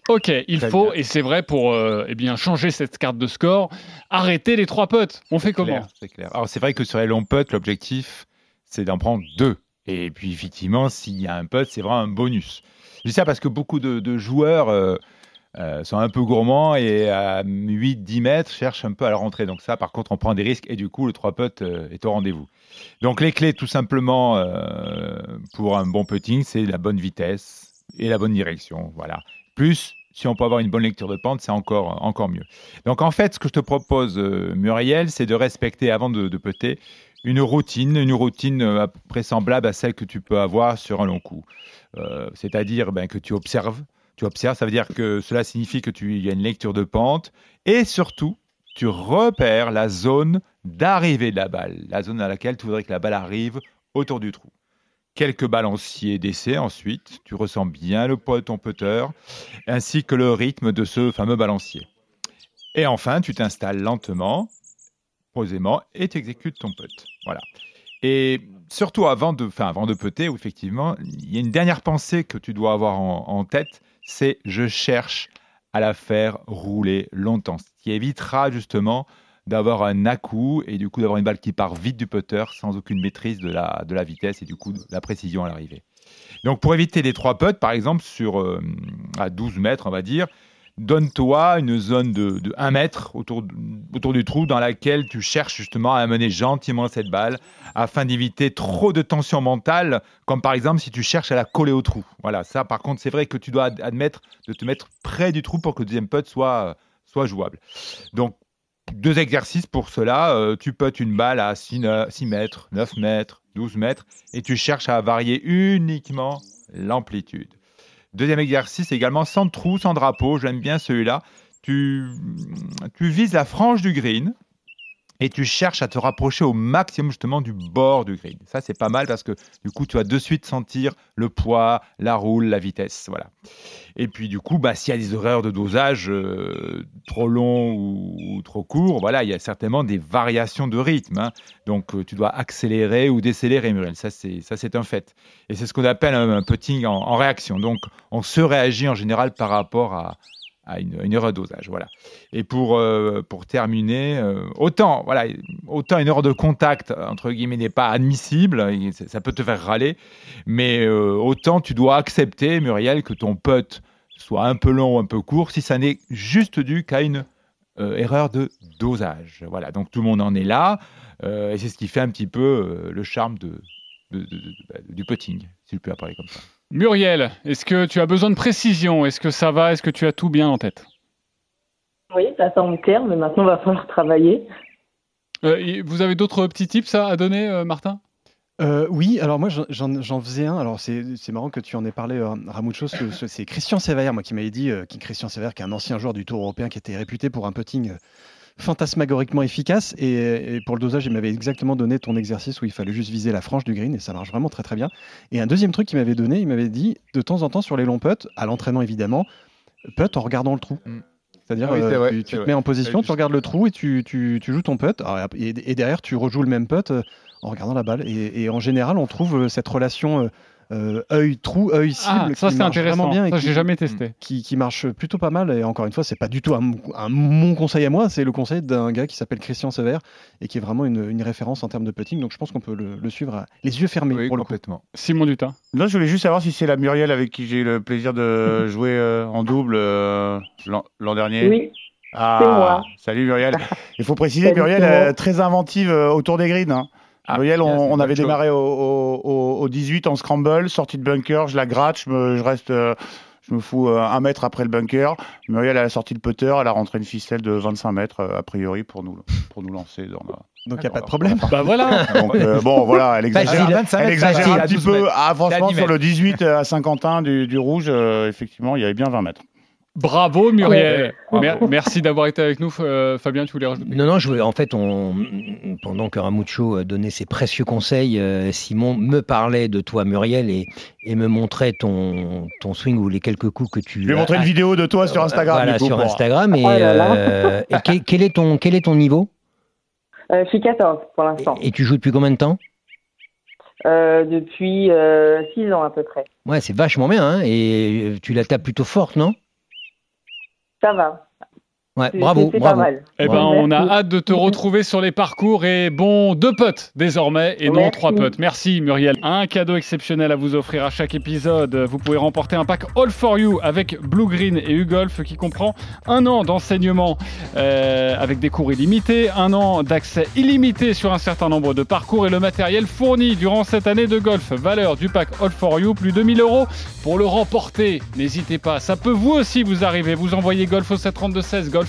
Ok, il faut, et c'est vrai pour euh, eh bien, changer cette carte de score, arrêter les trois potes. On fait comment C'est clair. Alors, c'est vrai que sur les longs putts, l'objectif, c'est d'en prendre deux. Et puis, effectivement, s'il y a un putt, c'est vraiment un bonus. Je dis ça parce que beaucoup de, de joueurs euh, euh, sont un peu gourmands et à 8-10 mètres cherchent un peu à la rentrée. Donc, ça, par contre, on prend des risques et du coup, le 3 putt euh, est au rendez-vous. Donc, les clés, tout simplement, pour un bon putting, c'est la bonne vitesse et la bonne direction. Voilà. Plus, si on peut avoir une bonne lecture de pente, c'est encore, encore mieux. Donc en fait, ce que je te propose, euh, Muriel, c'est de respecter, avant de, de une routine, une routine euh, à peu près semblable à celle que tu peux avoir sur un long coup. Euh, C'est-à-dire ben, que tu observes. Tu observes, ça veut dire que cela signifie que tu y a une lecture de pente et surtout, tu repères la zone d'arrivée de la balle, la zone à laquelle tu voudrais que la balle arrive autour du trou quelques balanciers d'essai ensuite. Tu ressens bien le poids de ton putter, ainsi que le rythme de ce fameux balancier. Et enfin, tu t'installes lentement, posément, et tu exécutes ton putt. Voilà. Et surtout avant de, enfin, avant de putter, effectivement, il y a une dernière pensée que tu dois avoir en, en tête, c'est je cherche à la faire rouler longtemps, ce qui évitera justement d'avoir un à-coup et du coup d'avoir une balle qui part vite du putter sans aucune maîtrise de la, de la vitesse et du coup de la précision à l'arrivée. Donc pour éviter les trois putts, par exemple, sur euh, à 12 mètres, on va dire, donne-toi une zone de, de 1 mètre autour, autour du trou dans laquelle tu cherches justement à amener gentiment cette balle afin d'éviter trop de tension mentale, comme par exemple si tu cherches à la coller au trou. Voilà, ça par contre, c'est vrai que tu dois ad- admettre de te mettre près du trou pour que le deuxième putt soit, soit jouable. Donc deux exercices pour cela. Euh, tu puttes une balle à 6, mètres, 9 mètres, 12 mètres et tu cherches à varier uniquement l'amplitude. Deuxième exercice également sans trou, sans drapeau. J'aime bien celui-là. Tu, tu vises la frange du green et tu cherches à te rapprocher au maximum justement du bord du green. Ça, c'est pas mal parce que du coup, tu vas de suite sentir le poids, la roule, la vitesse. Voilà. Et puis du coup, bah, s'il y a des erreurs de dosage euh, trop longs ou, trop courts, voilà, il y a certainement des variations de rythme. hein. Donc euh, tu dois accélérer ou décélérer, Muriel. Ça, c'est un fait. Et c'est ce qu'on appelle un, putting en réaction. Donc on se réagit en général par rapport à, à une, une erreur de dosage. Voilà. Et pour, euh, pour terminer, euh, autant, voilà, autant une erreur de contact, entre guillemets, n'est pas admissible, ça peut te faire râler, mais euh, autant tu dois accepter, Muriel, que ton putt soit un peu long ou un peu court, si ça n'est juste dû qu'à une erreur de dosage. Voilà, donc tout le monde en est là, et c'est ce qui fait un petit peu le charme de, bah, du putting, si je peux parler comme ça. Muriel, est-ce que tu as besoin de précision? Est-ce que ça va? Est-ce que tu as tout bien en tête? Oui, ça semble clair, mais maintenant, il va falloir travailler. Euh, vous avez d'autres petits tips à, à donner, euh, Martin? Euh, oui, alors moi j'en- faisais un. Alors c'est marrant que tu en aies parlé, ce- C'est Christian Sévère, moi, qui m'avait dit, euh, qui Christian Sévère, qui est un ancien joueur du Tour européen, qui était réputé pour un putting euh, fantasmagoriquement efficace. Et, et pour le dosage, il m'avait exactement donné ton exercice où il fallait juste viser la frange du green et ça marche vraiment très très bien. Et un deuxième truc qu'il m'avait donné, il m'avait dit de temps en temps sur les longs putts, à l'entraînement évidemment, putt en regardant le trou. C'est-à-dire, Ah oui, euh, tu, tu te vrai. mets en position, tu illustre. regardes le trou et tu, tu- tu joues ton putt. Alors, et, et derrière, tu rejoues le même putt euh, en regardant la balle. Et, et en général, on trouve euh, cette relation euh, euh, œil-trou, œil-cible. Ah, ça, qui c'est marche intéressant. Vraiment bien et Ça, qui- j'ai jamais testé. Qui, qui marche plutôt pas mal. Et encore une fois, c'est pas du tout un, un- mon conseil à moi, c'est le conseil d'un gars qui s'appelle Christian Sever et qui est vraiment une, une référence en termes de putting. Donc je pense qu'on peut le, le suivre à- les yeux fermés pour le coup. complètement. Simon Dutin. Non, je voulais juste savoir si c'est la Muriel avec qui j'ai eu le plaisir de jouer euh, en double euh, l'an dernier. Oui, Ah, c'est moi. Salut Muriel. Il faut préciser, Salut, Muriel, euh, très inventive euh, autour des greens. hein. Ah, Muriel, on, on avait démarré au, au- au- au 18 en scramble, sortie de bunker, je la gratte, je, me, je reste, euh, je me fous euh, un mètre après le bunker. Muriel, elle a sorti le putter, elle a rentré une ficelle de 25 mètres euh, a priori pour nous, pour nous lancer dans la. Donc il n'y a pas de problème. Bah voilà. Donc, euh, bon, voilà, elle exagère, Facile, elle exagère facile, un petit 12 peu. Ah, franchement, À 10 sur le mètres. 18 à Saint-Quentin du, du rouge, euh, effectivement, il y avait bien 20 mètres. Bravo, Muriel. Ouais. Mer- merci d'avoir été avec nous. Euh, Fabien, tu voulais rajouter Non, non, je voulais, en fait, on, pendant que Ramucho donnait ses précieux conseils, euh, Simon me parlait de toi, Muriel, et, et me montrait ton, ton swing ou les quelques coups que tu. Je vais montrer une vidéo de toi sur Instagram. Voilà, sur Instagram. Et, Oh là là. euh, et quel, quel est ton, quel est ton niveau? Euh, je suis 14 pour l'instant. Et tu joues depuis combien de temps? Euh, depuis 6 ans à peu près. Ouais, c'est vachement bien, hein, et tu la tapes plutôt forte, non? Ça va. Ouais, bravo, pas bravo. mal. Eh ben, Bravo. on a hâte de te retrouver sur les parcours et bon, deux potes désormais et non Merci. trois potes. Merci Muriel. Un cadeau exceptionnel à vous offrir à chaque épisode. Vous pouvez remporter un pack All for You avec Blue Green et U-Golf qui comprend un an d'enseignement euh, avec des cours illimités, un an d'accès illimité sur un certain nombre de parcours et le matériel fourni durant cette année de golf. Valeur du pack All for You, plus de 2000 euros pour le remporter. N'hésitez pas, ça peut vous aussi vous arriver. Vous envoyez golf au 732-16, golf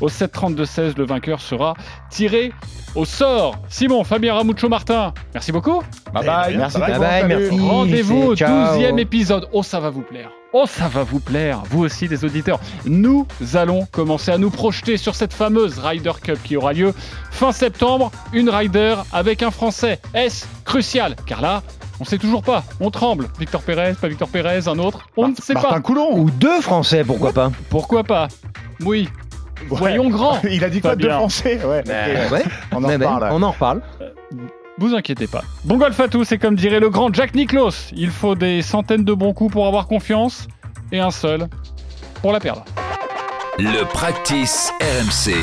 au 732-16. Le vainqueur sera tiré au sort. Simon, Fabien Ramucho Martin, merci beaucoup. Bye bye. Merci, Bye bye, merci. Rendez-vous au Ciao. 12e épisode. Oh, ça va vous plaire. Oh, ça va vous plaire, vous aussi les auditeurs. Nous allons commencer à nous projeter sur cette fameuse Ryder Cup qui aura lieu fin septembre. Une Ryder avec un Français. Est-ce crucial? Car là, on sait toujours pas. On tremble. Victor Pérez, pas Victor Pérez, un autre. On ne sait Martin pas. Coulon. Ou deux Français, pourquoi pas? Pourquoi pas? Oui. Voyons grand. Il a dit quoi de français Ouais. ok. Ouais, On en mais on en reparle. Vous inquiétez pas. Bon golf à tous, et comme dirait le grand Jack Nicklaus, il faut des centaines de bons coups pour avoir confiance, et un seul pour la perdre. Le practice RMC.